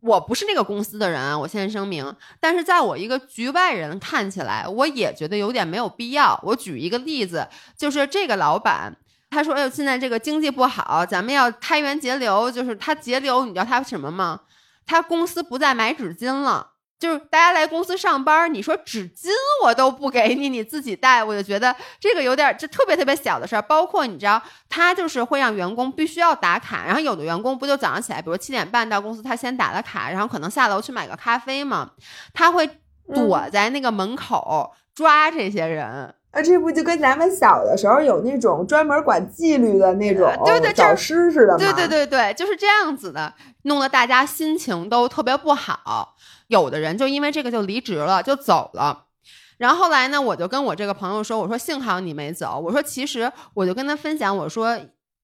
我不是那个公司的人，我先声明。但是在我一个局外人看起来，我也觉得有点没有必要。我举一个例子，就是这个老板，他说：“哎呦，现在这个经济不好，咱们要开源节流。”就是他节流，你知道他什么吗？他公司不再买纸巾了。就是大家来公司上班，你说纸巾我都不给你，你自己带，我就觉得这个有点这特别特别小的事儿。包括你知道，他就是会让员工必须要打卡，然后有的员工不就早上起来，比如七点半到公司，他先打了卡，然后可能下楼去买个咖啡嘛，他会躲在那个门口抓这些人。啊，这不就跟咱们小的时候有那种专门管纪律的那种对对教师似的吗？对对对对，就是这样子的，弄得大家心情都特别不好。有的人就因为这个就离职了，就走了。然后后来呢，我就跟我这个朋友说：“我说幸好你没走。我说其实我就跟他分享，我说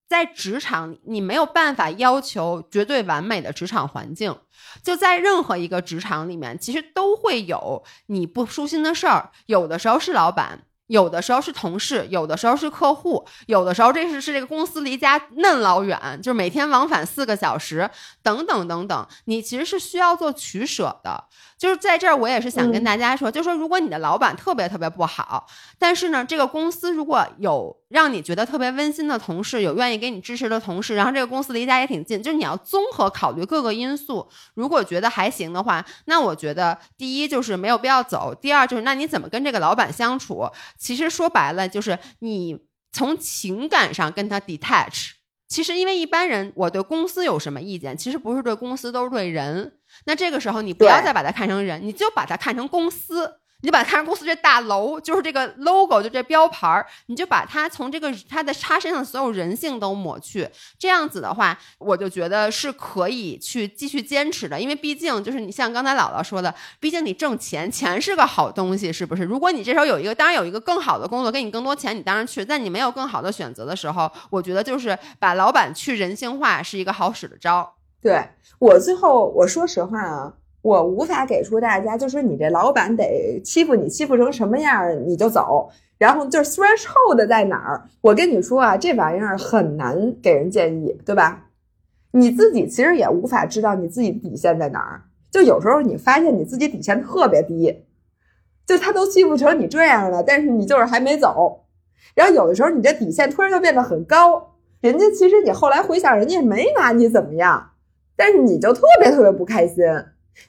在职场你没有办法要求绝对完美的职场环境，就在任何一个职场里面，其实都会有你不舒心的事儿。有的时候是老板。”有的时候是同事，有的时候是客户，有的时候这是是这个公司离家嫩老远，就是每天往返四个小时，等等等等，你其实是需要做取舍的。就是在这儿，我也是想跟大家说，就说如果你的老板特别特别不好，但是呢，这个公司如果有让你觉得特别温馨的同事，有愿意给你支持的同事，然后这个公司离家也挺近，就是你要综合考虑各个因素。如果觉得还行的话，那我觉得第一就是没有必要走，第二就是那你怎么跟这个老板相处？其实说白了就是你从情感上跟他 detach。其实因为一般人，我对公司有什么意见，其实不是对公司，都是对人。那这个时候，你不要再把它看成人，你就把它看成公司。你把它看成公司这大楼，就是这个 logo，就这标牌儿，你就把它从这个它的它身上所有人性都抹去。这样子的话，我就觉得是可以去继续坚持的。因为毕竟就是你像刚才姥姥说的，毕竟你挣钱，钱是个好东西，是不是？如果你这时候有一个，当然有一个更好的工作，给你更多钱，你当然去。但你没有更好的选择的时候，我觉得就是把老板去人性化是一个好使的招。对我最后我说实话啊，我无法给出大家，就是你这老板得欺负你欺负成什么样你就走，然后就是 threshold 在哪儿？我跟你说啊，这玩意儿很难给人建议，对吧？你自己其实也无法知道你自己底线在哪儿。就有时候你发现你自己底线特别低，就他都欺负成你这样了，但是你就是还没走。然后有的时候你这底线突然就变得很高，人家其实你后来回想，人家也没拿你怎么样。但是你就特别特别不开心，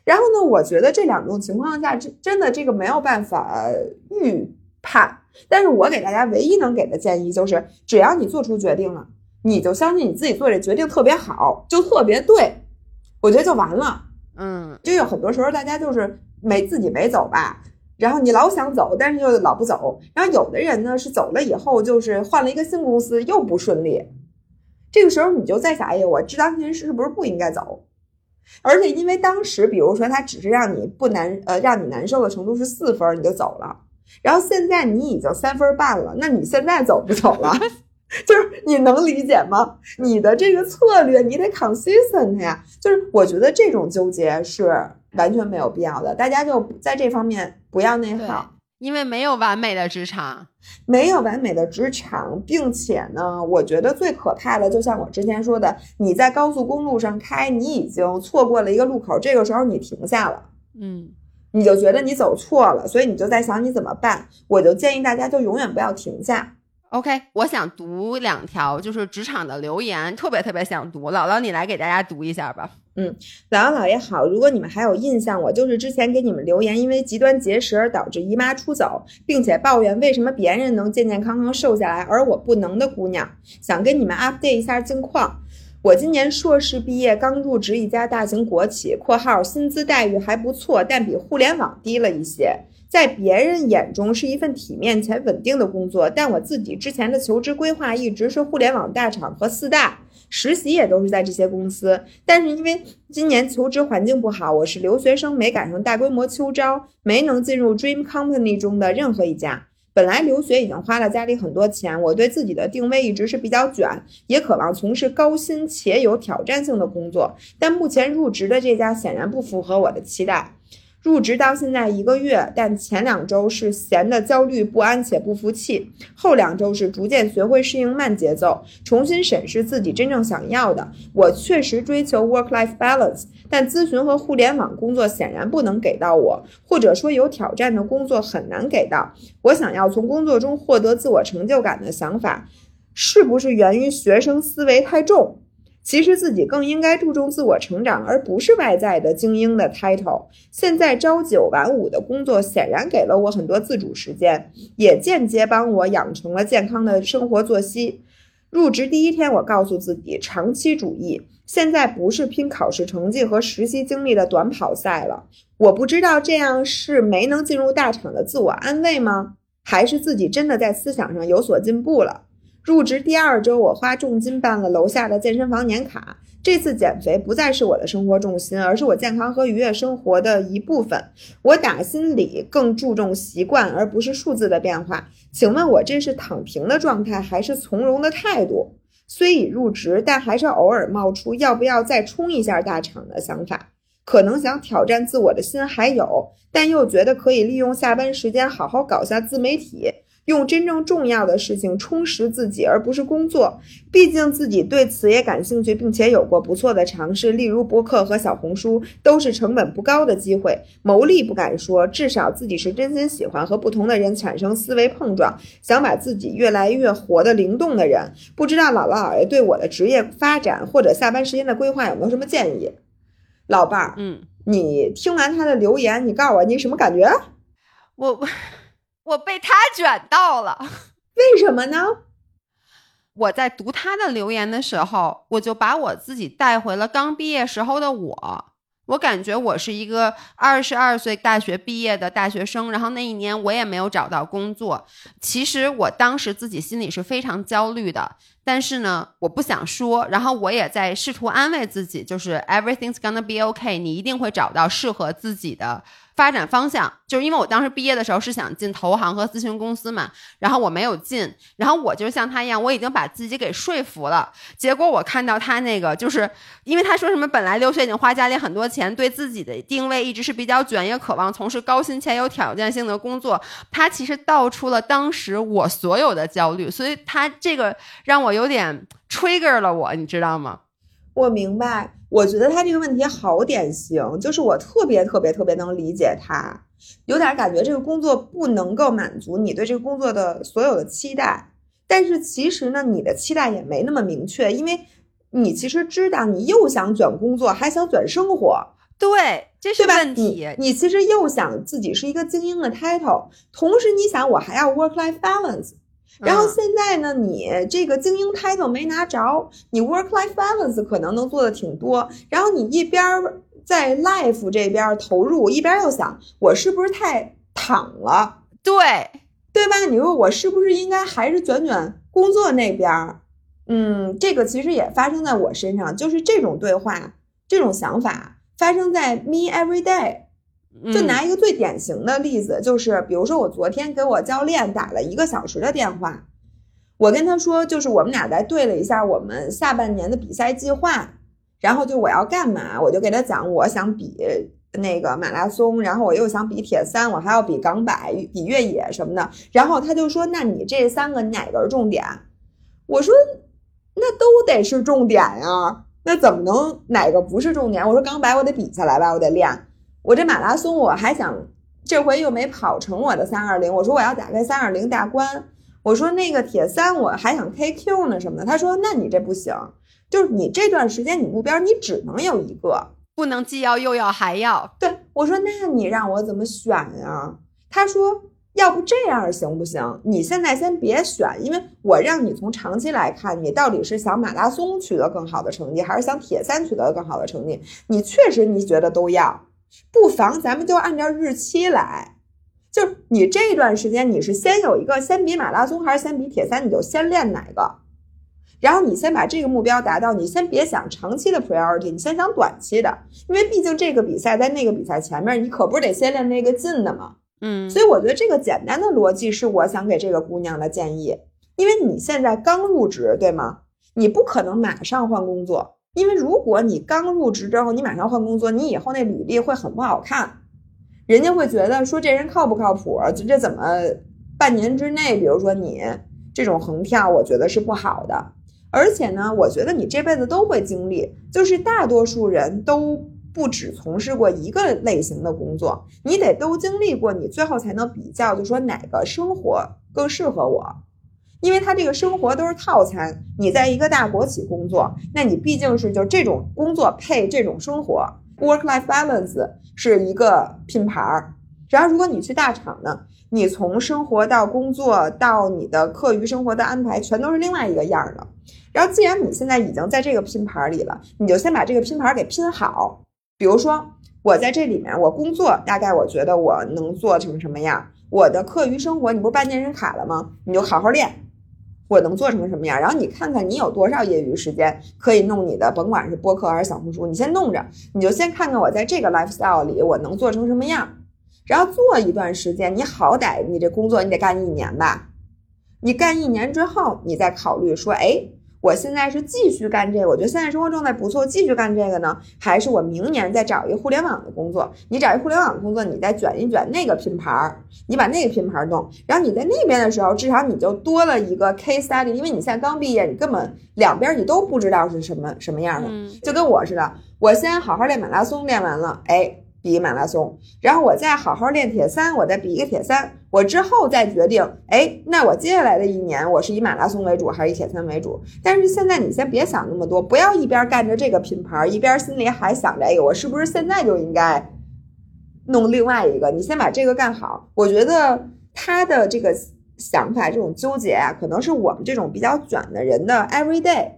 然后呢？我觉得这两种情况下，真真的这个没有办法预判。但是我给大家唯一能给的建议就是，只要你做出决定了，你就相信你自己做这决定特别好，就特别对，我觉得就完了。嗯，就有很多时候大家就是没自己没走吧，然后你老想走，但是又老不走。然后有的人呢是走了以后，就是换了一个新公司又不顺利，这个时候你就在想，哎呀，我知当前是不是不应该走？而且因为当时，比如说他只是让你不难，呃，让你难受的程度是四分，你就走了。然后现在你已经三分半了，那你现在走不走了？就是你能理解吗？你的这个策略你得 consistent 呀。就是我觉得这种纠结是完全没有必要的，大家就在这方面不要内耗。因为没有完美的职场，没有完美的职场，并且呢，我觉得最可怕的，就像我之前说的，你在高速公路上开，你已经错过了一个路口，这个时候你停下了，嗯，你就觉得你走错了，所以你就在想你怎么办。我就建议大家就永远不要停下。OK，我想读两条就是职场的留言，特别特别想读。姥姥，你来给大家读一下吧。嗯，姥姥姥爷好。如果你们还有印象，我就是之前给你们留言，因为极端节食而导致姨妈出走，并且抱怨为什么别人能健健康康瘦下来，而我不能的姑娘，想跟你们 update 一下近况。我今年硕士毕业，刚入职一家大型国企（括号薪资待遇还不错，但比互联网低了一些）。在别人眼中是一份体面且稳定的工作，但我自己之前的求职规划一直是互联网大厂和四大，实习也都是在这些公司。但是因为今年求职环境不好，我是留学生，没赶上大规模秋招，没能进入 Dream Company 中的任何一家。本来留学已经花了家里很多钱，我对自己的定位一直是比较卷，也渴望从事高薪且有挑战性的工作，但目前入职的这家显然不符合我的期待。入职到现在一个月，但前两周是闲的焦虑不安且不服气，后两周是逐渐学会适应慢节奏，重新审视自己真正想要的。我确实追求 work-life balance，但咨询和互联网工作显然不能给到我，或者说有挑战的工作很难给到我。想要从工作中获得自我成就感的想法，是不是源于学生思维太重？其实自己更应该注重自我成长，而不是外在的精英的 title。现在朝九晚五的工作显然给了我很多自主时间，也间接帮我养成了健康的生活作息。入职第一天，我告诉自己长期主义。现在不是拼考试成绩和实习经历的短跑赛了。我不知道这样是没能进入大厂的自我安慰吗？还是自己真的在思想上有所进步了？入职第二周，我花重金办了楼下的健身房年卡。这次减肥不再是我的生活重心，而是我健康和愉悦生活的一部分。我打心里更注重习惯，而不是数字的变化。请问我这是躺平的状态，还是从容的态度？虽已入职，但还是偶尔冒出要不要再冲一下大厂的想法。可能想挑战自我的心还有，但又觉得可以利用下班时间好好搞下自媒体。用真正重要的事情充实自己，而不是工作。毕竟自己对此也感兴趣，并且有过不错的尝试，例如博客和小红书，都是成本不高的机会。牟利不敢说，至少自己是真心喜欢和不同的人产生思维碰撞，想把自己越来越活得灵动的人。不知道姥姥姥爷对我的职业发展或者下班时间的规划有没有什么建议？老伴儿，嗯，你听完他的留言，你告诉我你什么感觉？我我。我被他卷到了，为什么呢？我在读他的留言的时候，我就把我自己带回了刚毕业时候的我。我感觉我是一个二十二岁大学毕业的大学生，然后那一年我也没有找到工作。其实我当时自己心里是非常焦虑的，但是呢，我不想说。然后我也在试图安慰自己，就是 everything's gonna be okay，你一定会找到适合自己的。发展方向就是因为我当时毕业的时候是想进投行和咨询公司嘛，然后我没有进，然后我就像他一样，我已经把自己给说服了。结果我看到他那个，就是因为他说什么本来留学已经花家里很多钱，对自己的定位一直是比较卷，也渴望从事高薪且有挑战性的工作。他其实道出了当时我所有的焦虑，所以他这个让我有点 trigger 了我，你知道吗？我明白。我觉得他这个问题好典型，就是我特别特别特别能理解他，有点感觉这个工作不能够满足你对这个工作的所有的期待，但是其实呢，你的期待也没那么明确，因为你其实知道你又想卷工作，还想卷生活，对，这是问题。你其实又想自己是一个精英的 title，同时你想我还要 work life balance。然后现在呢，你这个精英 title 没拿着，你 work life balance 可能能做的挺多。然后你一边在 life 这边投入，一边又想我是不是太躺了？对对吧？你说我是不是应该还是卷卷工作那边？嗯，这个其实也发生在我身上，就是这种对话、这种想法发生在 me every day。就拿一个最典型的例子，就是比如说我昨天给我教练打了一个小时的电话，我跟他说，就是我们俩在对了一下我们下半年的比赛计划，然后就我要干嘛，我就给他讲，我想比那个马拉松，然后我又想比铁三，我还要比港百、比越野什么的，然后他就说，那你这三个哪个是重点？我说，那都得是重点啊，那怎么能哪个不是重点？我说港百我得比下来吧，我得练。我这马拉松，我还想这回又没跑成我的三二零，我说我要打开三二零大关。我说那个铁三，我还想 KQ 呢什么的。他说那你这不行，就是你这段时间你目标你只能有一个，不能既要又要还要。对我说那你让我怎么选呀？他说要不这样行不行？你现在先别选，因为我让你从长期来看，你到底是想马拉松取得更好的成绩，还是想铁三取得更好的成绩？你确实你觉得都要。不妨咱们就按照日期来，就是你这段时间你是先有一个先比马拉松还是先比铁三，你就先练哪个，然后你先把这个目标达到，你先别想长期的 priority，你先想短期的，因为毕竟这个比赛在那个比赛前面，你可不是得先练那个近的吗？嗯，所以我觉得这个简单的逻辑是我想给这个姑娘的建议，因为你现在刚入职，对吗？你不可能马上换工作。因为如果你刚入职之后，你马上换工作，你以后那履历会很不好看，人家会觉得说这人靠不靠谱？这这怎么半年之内，比如说你这种横跳，我觉得是不好的。而且呢，我觉得你这辈子都会经历，就是大多数人都不只从事过一个类型的工作，你得都经历过，你最后才能比较，就说哪个生活更适合我。因为他这个生活都是套餐，你在一个大国企工作，那你毕竟是就这种工作配这种生活，work life balance 是一个品牌儿。然后如果你去大厂呢，你从生活到工作到你的课余生活的安排，全都是另外一个样的。然后既然你现在已经在这个拼盘里了，你就先把这个拼盘给拼好。比如说我在这里面，我工作大概我觉得我能做成什么样，我的课余生活你不是办健身卡了吗？你就好好练。我能做成什么样？然后你看看你有多少业余时间可以弄你的，甭管是播客还是小红书，你先弄着，你就先看看我在这个 lifestyle 里我能做成什么样。然后做一段时间，你好歹你这工作你得干一年吧，你干一年之后，你再考虑说，哎。我现在是继续干这个，我觉得现在生活状态不错，继续干这个呢，还是我明年再找一个互联网的工作？你找一互联网的工作，你再卷一卷那个品牌儿，你把那个品牌儿弄，然后你在那边的时候，至少你就多了一个 case study，因为你现在刚毕业，你根本两边你都不知道是什么什么样的，就跟我似的，我先好好练马拉松，练完了，哎。比马拉松，然后我再好好练铁三，我再比一个铁三，我之后再决定，哎，那我接下来的一年我是以马拉松为主还是以铁三为主？但是现在你先别想那么多，不要一边干着这个品牌，一边心里还想着，哎，我是不是现在就应该弄另外一个？你先把这个干好。我觉得他的这个想法，这种纠结啊，可能是我们这种比较卷的人的 every day。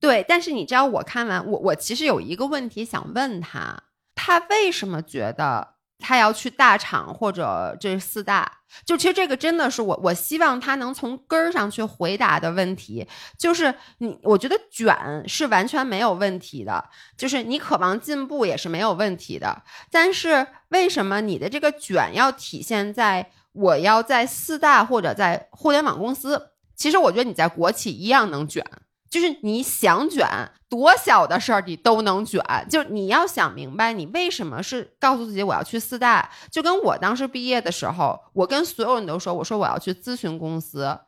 对，但是你知道，我看完我我其实有一个问题想问他。他为什么觉得他要去大厂或者这四大？就其实这个真的是我，我希望他能从根儿上去回答的问题。就是你，我觉得卷是完全没有问题的，就是你渴望进步也是没有问题的。但是为什么你的这个卷要体现在我要在四大或者在互联网公司？其实我觉得你在国企一样能卷。就是你想卷多小的事儿，你都能卷。就你要想明白，你为什么是告诉自己我要去四大？就跟我当时毕业的时候，我跟所有人都说，我说我要去咨询公司。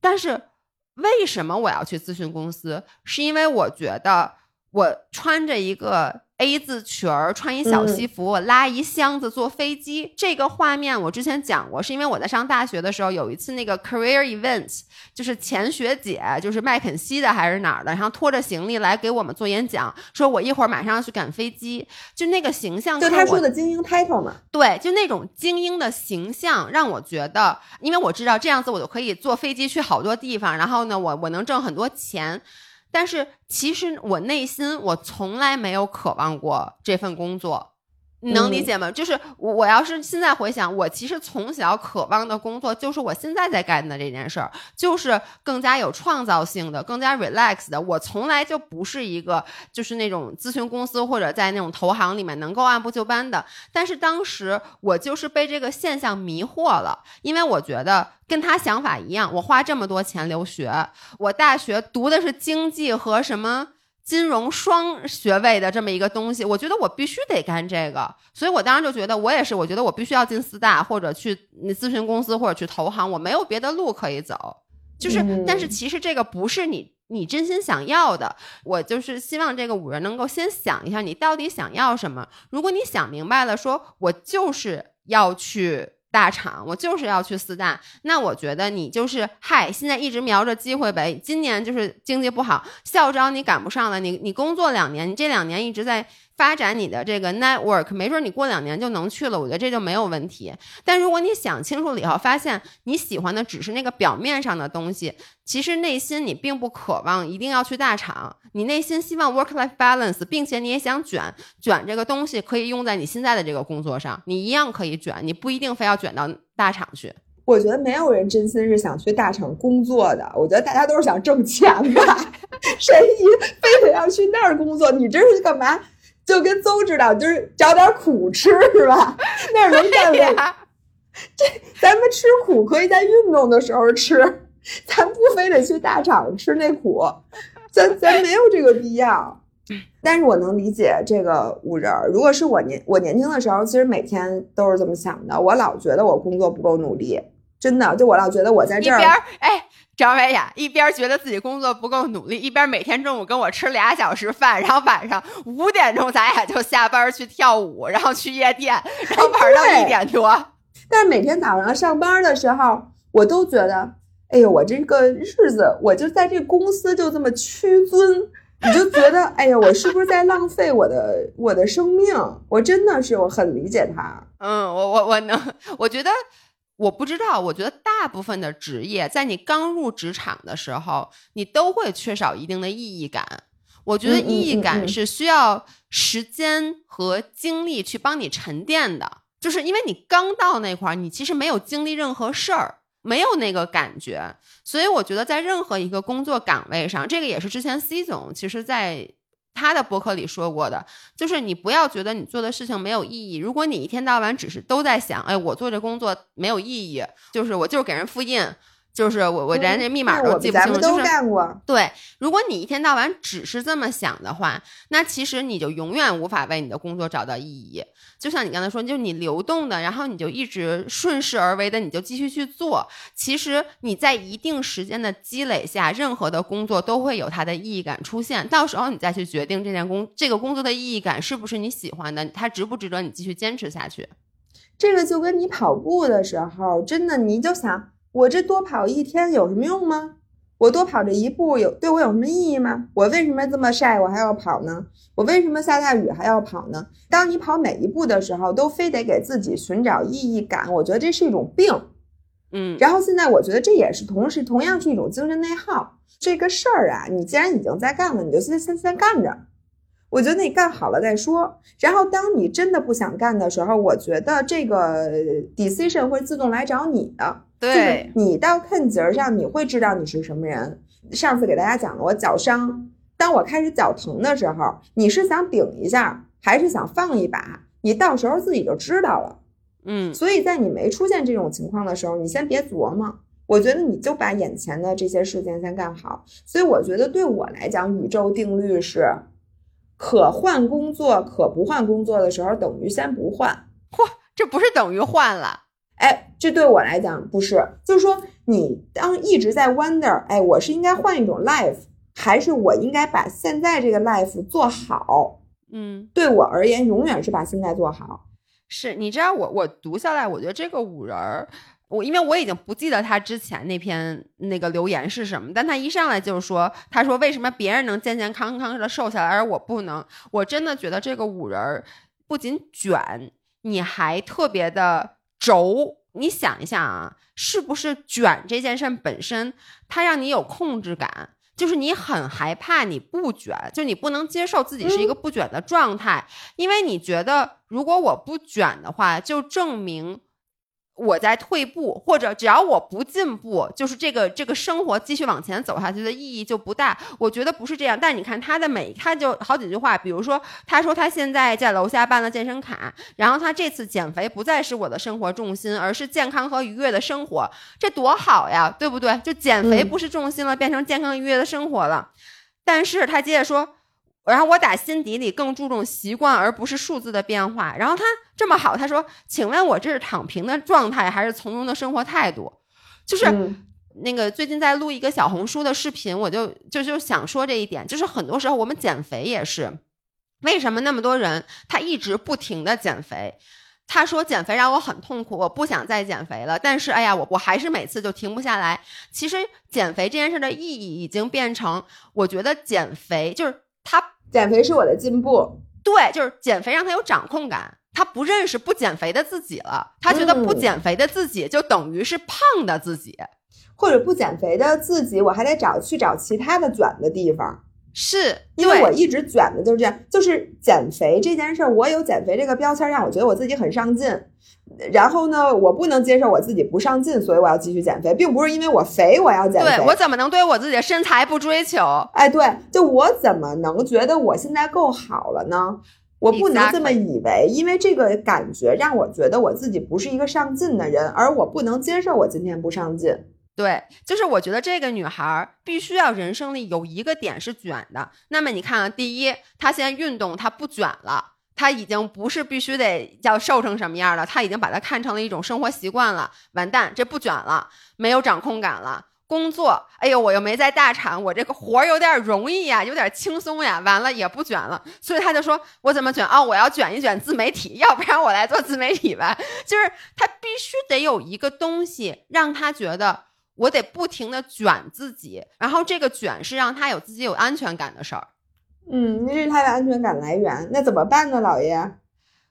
但是为什么我要去咨询公司？是因为我觉得我穿着一个 A 字裙儿，穿一小西服，我拉一箱子坐飞机。这个画面我之前讲过，是因为我在上大学的时候有一次那个 career events，就是前学姐，就是麦肯锡的还是哪儿的，然后拖着行李来给我们做演讲，说我一会儿马上要去赶飞机，就那个形象，就他说的精英 title 嘛，对，就那种精英的形象，让我觉得，因为我知道这样子我就可以坐飞机去好多地方，然后呢，我我能挣很多钱。但是其实我内心我从来没有渴望过这份工作。你能理解吗？就是我，我要是现在回想，我其实从小渴望的工作，就是我现在在干的这件事儿，就是更加有创造性的、更加 relax 的。我从来就不是一个就是那种咨询公司或者在那种投行里面能够按部就班的。但是当时我就是被这个现象迷惑了，因为我觉得跟他想法一样，我花这么多钱留学，我大学读的是经济和什么。金融双学位的这么一个东西，我觉得我必须得干这个，所以我当时就觉得我也是，我觉得我必须要进四大或者去咨询公司或者去投行，我没有别的路可以走。就是，但是其实这个不是你你真心想要的，我就是希望这个五人能够先想一下，你到底想要什么。如果你想明白了，说我就是要去。大厂，我就是要去四大。那我觉得你就是嗨，现在一直瞄着机会呗。今年就是经济不好，校招你赶不上了。你你工作两年，你这两年一直在。发展你的这个 network，没准你过两年就能去了，我觉得这就没有问题。但如果你想清楚了以后，发现你喜欢的只是那个表面上的东西，其实内心你并不渴望一定要去大厂，你内心希望 work life balance，并且你也想卷卷这个东西可以用在你现在的这个工作上，你一样可以卷，你不一定非要卷到大厂去。我觉得没有人真心是想去大厂工作的，我觉得大家都是想挣钱吧，谁一非得要去那儿工作？你这是干嘛？就跟邹指导就是找点苦吃是吧？那是能干的。这咱们吃苦可以在运动的时候吃，咱不非得去大厂吃那苦，咱咱没有这个必要。但是我能理解这个五人。如果是我年我年轻的时候，其实每天都是这么想的。我老觉得我工作不够努力，真的，就我老觉得我在这儿。哎。张维雅一边觉得自己工作不够努力，一边每天中午跟我吃俩小时饭，然后晚上五点钟咱俩就下班去跳舞，然后去夜店，然后玩到一点多。但是每天早上上班的时候，我都觉得，哎呦，我这个日子，我就在这公司就这么屈尊，你就觉得，哎呀，我是不是在浪费我的我的生命？我真的是，我很理解他。嗯，我我我能，我觉得。我不知道，我觉得大部分的职业在你刚入职场的时候，你都会缺少一定的意义感。我觉得意义感是需要时间和精力去帮你沉淀的，就是因为你刚到那块儿，你其实没有经历任何事儿，没有那个感觉。所以我觉得在任何一个工作岗位上，这个也是之前 C 总其实在。他的博客里说过的，就是你不要觉得你做的事情没有意义。如果你一天到晚只是都在想，哎，我做这工作没有意义，就是我就是给人复印。就是我我连这密码都记不清楚，就是对。如果你一天到晚只是这么想的话，那其实你就永远无法为你的工作找到意义。就像你刚才说，就是你流动的，然后你就一直顺势而为的，你就继续去做。其实你在一定时间的积累下，任何的工作都会有它的意义感出现。到时候你再去决定这件工这个工作的意义感是不是你喜欢的，它值不值得你继续坚持下去。这个就跟你跑步的时候，真的你就想。我这多跑一天有什么用吗？我多跑这一步有对我有什么意义吗？我为什么这么晒我还要跑呢？我为什么下大雨还要跑呢？当你跑每一步的时候，都非得给自己寻找意义感，我觉得这是一种病。嗯，然后现在我觉得这也是同时同样是一种精神内耗。这个事儿啊，你既然已经在干了，你就先先先干着。我觉得你干好了再说。然后当你真的不想干的时候，我觉得这个 decision 会自动来找你的。对，你到看节儿上，你会知道你是什么人。上次给大家讲了，我脚伤，当我开始脚疼的时候，你是想顶一下，还是想放一把？你到时候自己就知道了。嗯，所以在你没出现这种情况的时候，你先别琢磨。我觉得你就把眼前的这些事情先干好。所以我觉得对我来讲，宇宙定律是：可换工作、可不换工作的时候，等于先不换。嚯，这不是等于换了？哎，这对我来讲不是，就是说你当一直在 wonder，哎，我是应该换一种 life，还是我应该把现在这个 life 做好？嗯，对我而言，永远是把现在做好。是你知道我我读下来，我觉得这个五人儿，我因为我已经不记得他之前那篇那个留言是什么，但他一上来就是说，他说为什么别人能健健康康的瘦下来，而我不能？我真的觉得这个五人儿不仅卷，你还特别的轴。你想一下啊，是不是卷这件事本身，它让你有控制感？就是你很害怕你不卷，就你不能接受自己是一个不卷的状态，因为你觉得如果我不卷的话，就证明。我在退步，或者只要我不进步，就是这个这个生活继续往前走下去的意义就不大。我觉得不是这样。但你看他的每，他就好几句话，比如说他说他现在在楼下办了健身卡，然后他这次减肥不再是我的生活重心，而是健康和愉悦的生活，这多好呀，对不对？就减肥不是重心了，变成健康愉悦的生活了。但是他接着说。然后我打心底里更注重习惯，而不是数字的变化。然后他这么好，他说：“请问我这是躺平的状态，还是从容的生活态度？”就是那个最近在录一个小红书的视频，我就就就想说这一点。就是很多时候我们减肥也是，为什么那么多人他一直不停的减肥？他说减肥让我很痛苦，我不想再减肥了。但是哎呀，我我还是每次就停不下来。其实减肥这件事的意义已经变成，我觉得减肥就是他。减肥是我的进步，对，就是减肥让他有掌控感，他不认识不减肥的自己了，他觉得不减肥的自己就等于是胖的自己，或者不减肥的自己，我还得找去找其他的卷的地方，是因为我一直卷的就是这样，就是减肥这件事儿，我有减肥这个标签，让我觉得我自己很上进。然后呢，我不能接受我自己不上进，所以我要继续减肥，并不是因为我肥我要减肥。对我怎么能对我自己的身材不追求？哎，对，就我怎么能觉得我现在够好了呢？我不能这么以为，因为这个感觉让我觉得我自己不是一个上进的人，而我不能接受我今天不上进。对，就是我觉得这个女孩必须要人生里有一个点是卷的。那么你看啊，第一，她现在运动，她不卷了。她已经不是必须得要瘦成什么样了，她已经把它看成了一种生活习惯了。完蛋，这不卷了，没有掌控感了。工作，哎呦，我又没在大厂，我这个活儿有点容易呀，有点轻松呀。完了也不卷了，所以他就说：“我怎么卷啊？我要卷一卷自媒体，要不然我来做自媒体吧。”就是他必须得有一个东西让他觉得我得不停的卷自己，然后这个卷是让他有自己有安全感的事儿。嗯，那是他的安全感来源，那怎么办呢，老爷？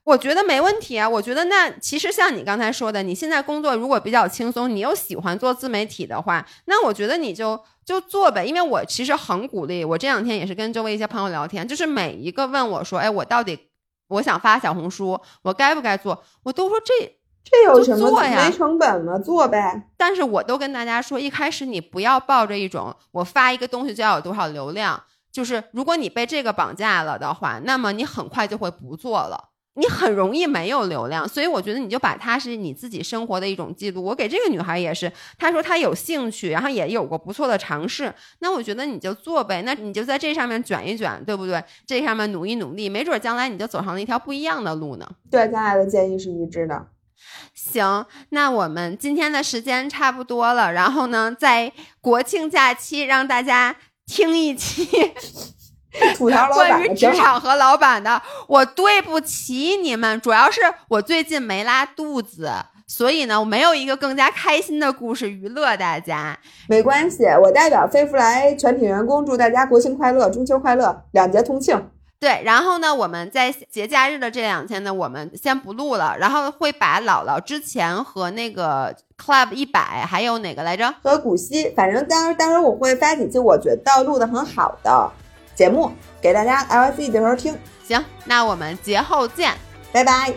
我觉得没问题啊。我觉得那其实像你刚才说的，你现在工作如果比较轻松，你又喜欢做自媒体的话，那我觉得你就就做呗。因为我其实很鼓励，我这两天也是跟周围一些朋友聊天，就是每一个问我说，哎，我到底我想发小红书，我该不该做？我都说这这有什么没成本吗？做呗。但是我都跟大家说，一开始你不要抱着一种我发一个东西就要有多少流量。就是如果你被这个绑架了的话，那么你很快就会不做了，你很容易没有流量。所以我觉得你就把它是你自己生活的一种记录。我给这个女孩也是，她说她有兴趣，然后也有过不错的尝试。那我觉得你就做呗，那你就在这上面卷一卷，对不对？这上面努一努力，没准将来你就走上了一条不一样的路呢。对，咱俩的建议是一致的。行，那我们今天的时间差不多了，然后呢，在国庆假期让大家。听一期吐槽关于职场和老板的，我对不起你们，主要是我最近没拉肚子，所以呢，我没有一个更加开心的故事娱乐大家。没关系，我代表飞福来全体员工祝大家国庆快乐，中秋快乐，两节同庆。对，然后呢，我们在节假日的这两天呢，我们先不录了，然后会把姥姥之前和那个 Club 一百，还有哪个来着？和古希，反正待会儿待会儿我会发几期我觉得录的很好的节目给大家 L S E 的时候听。行，那我们节后见，拜拜。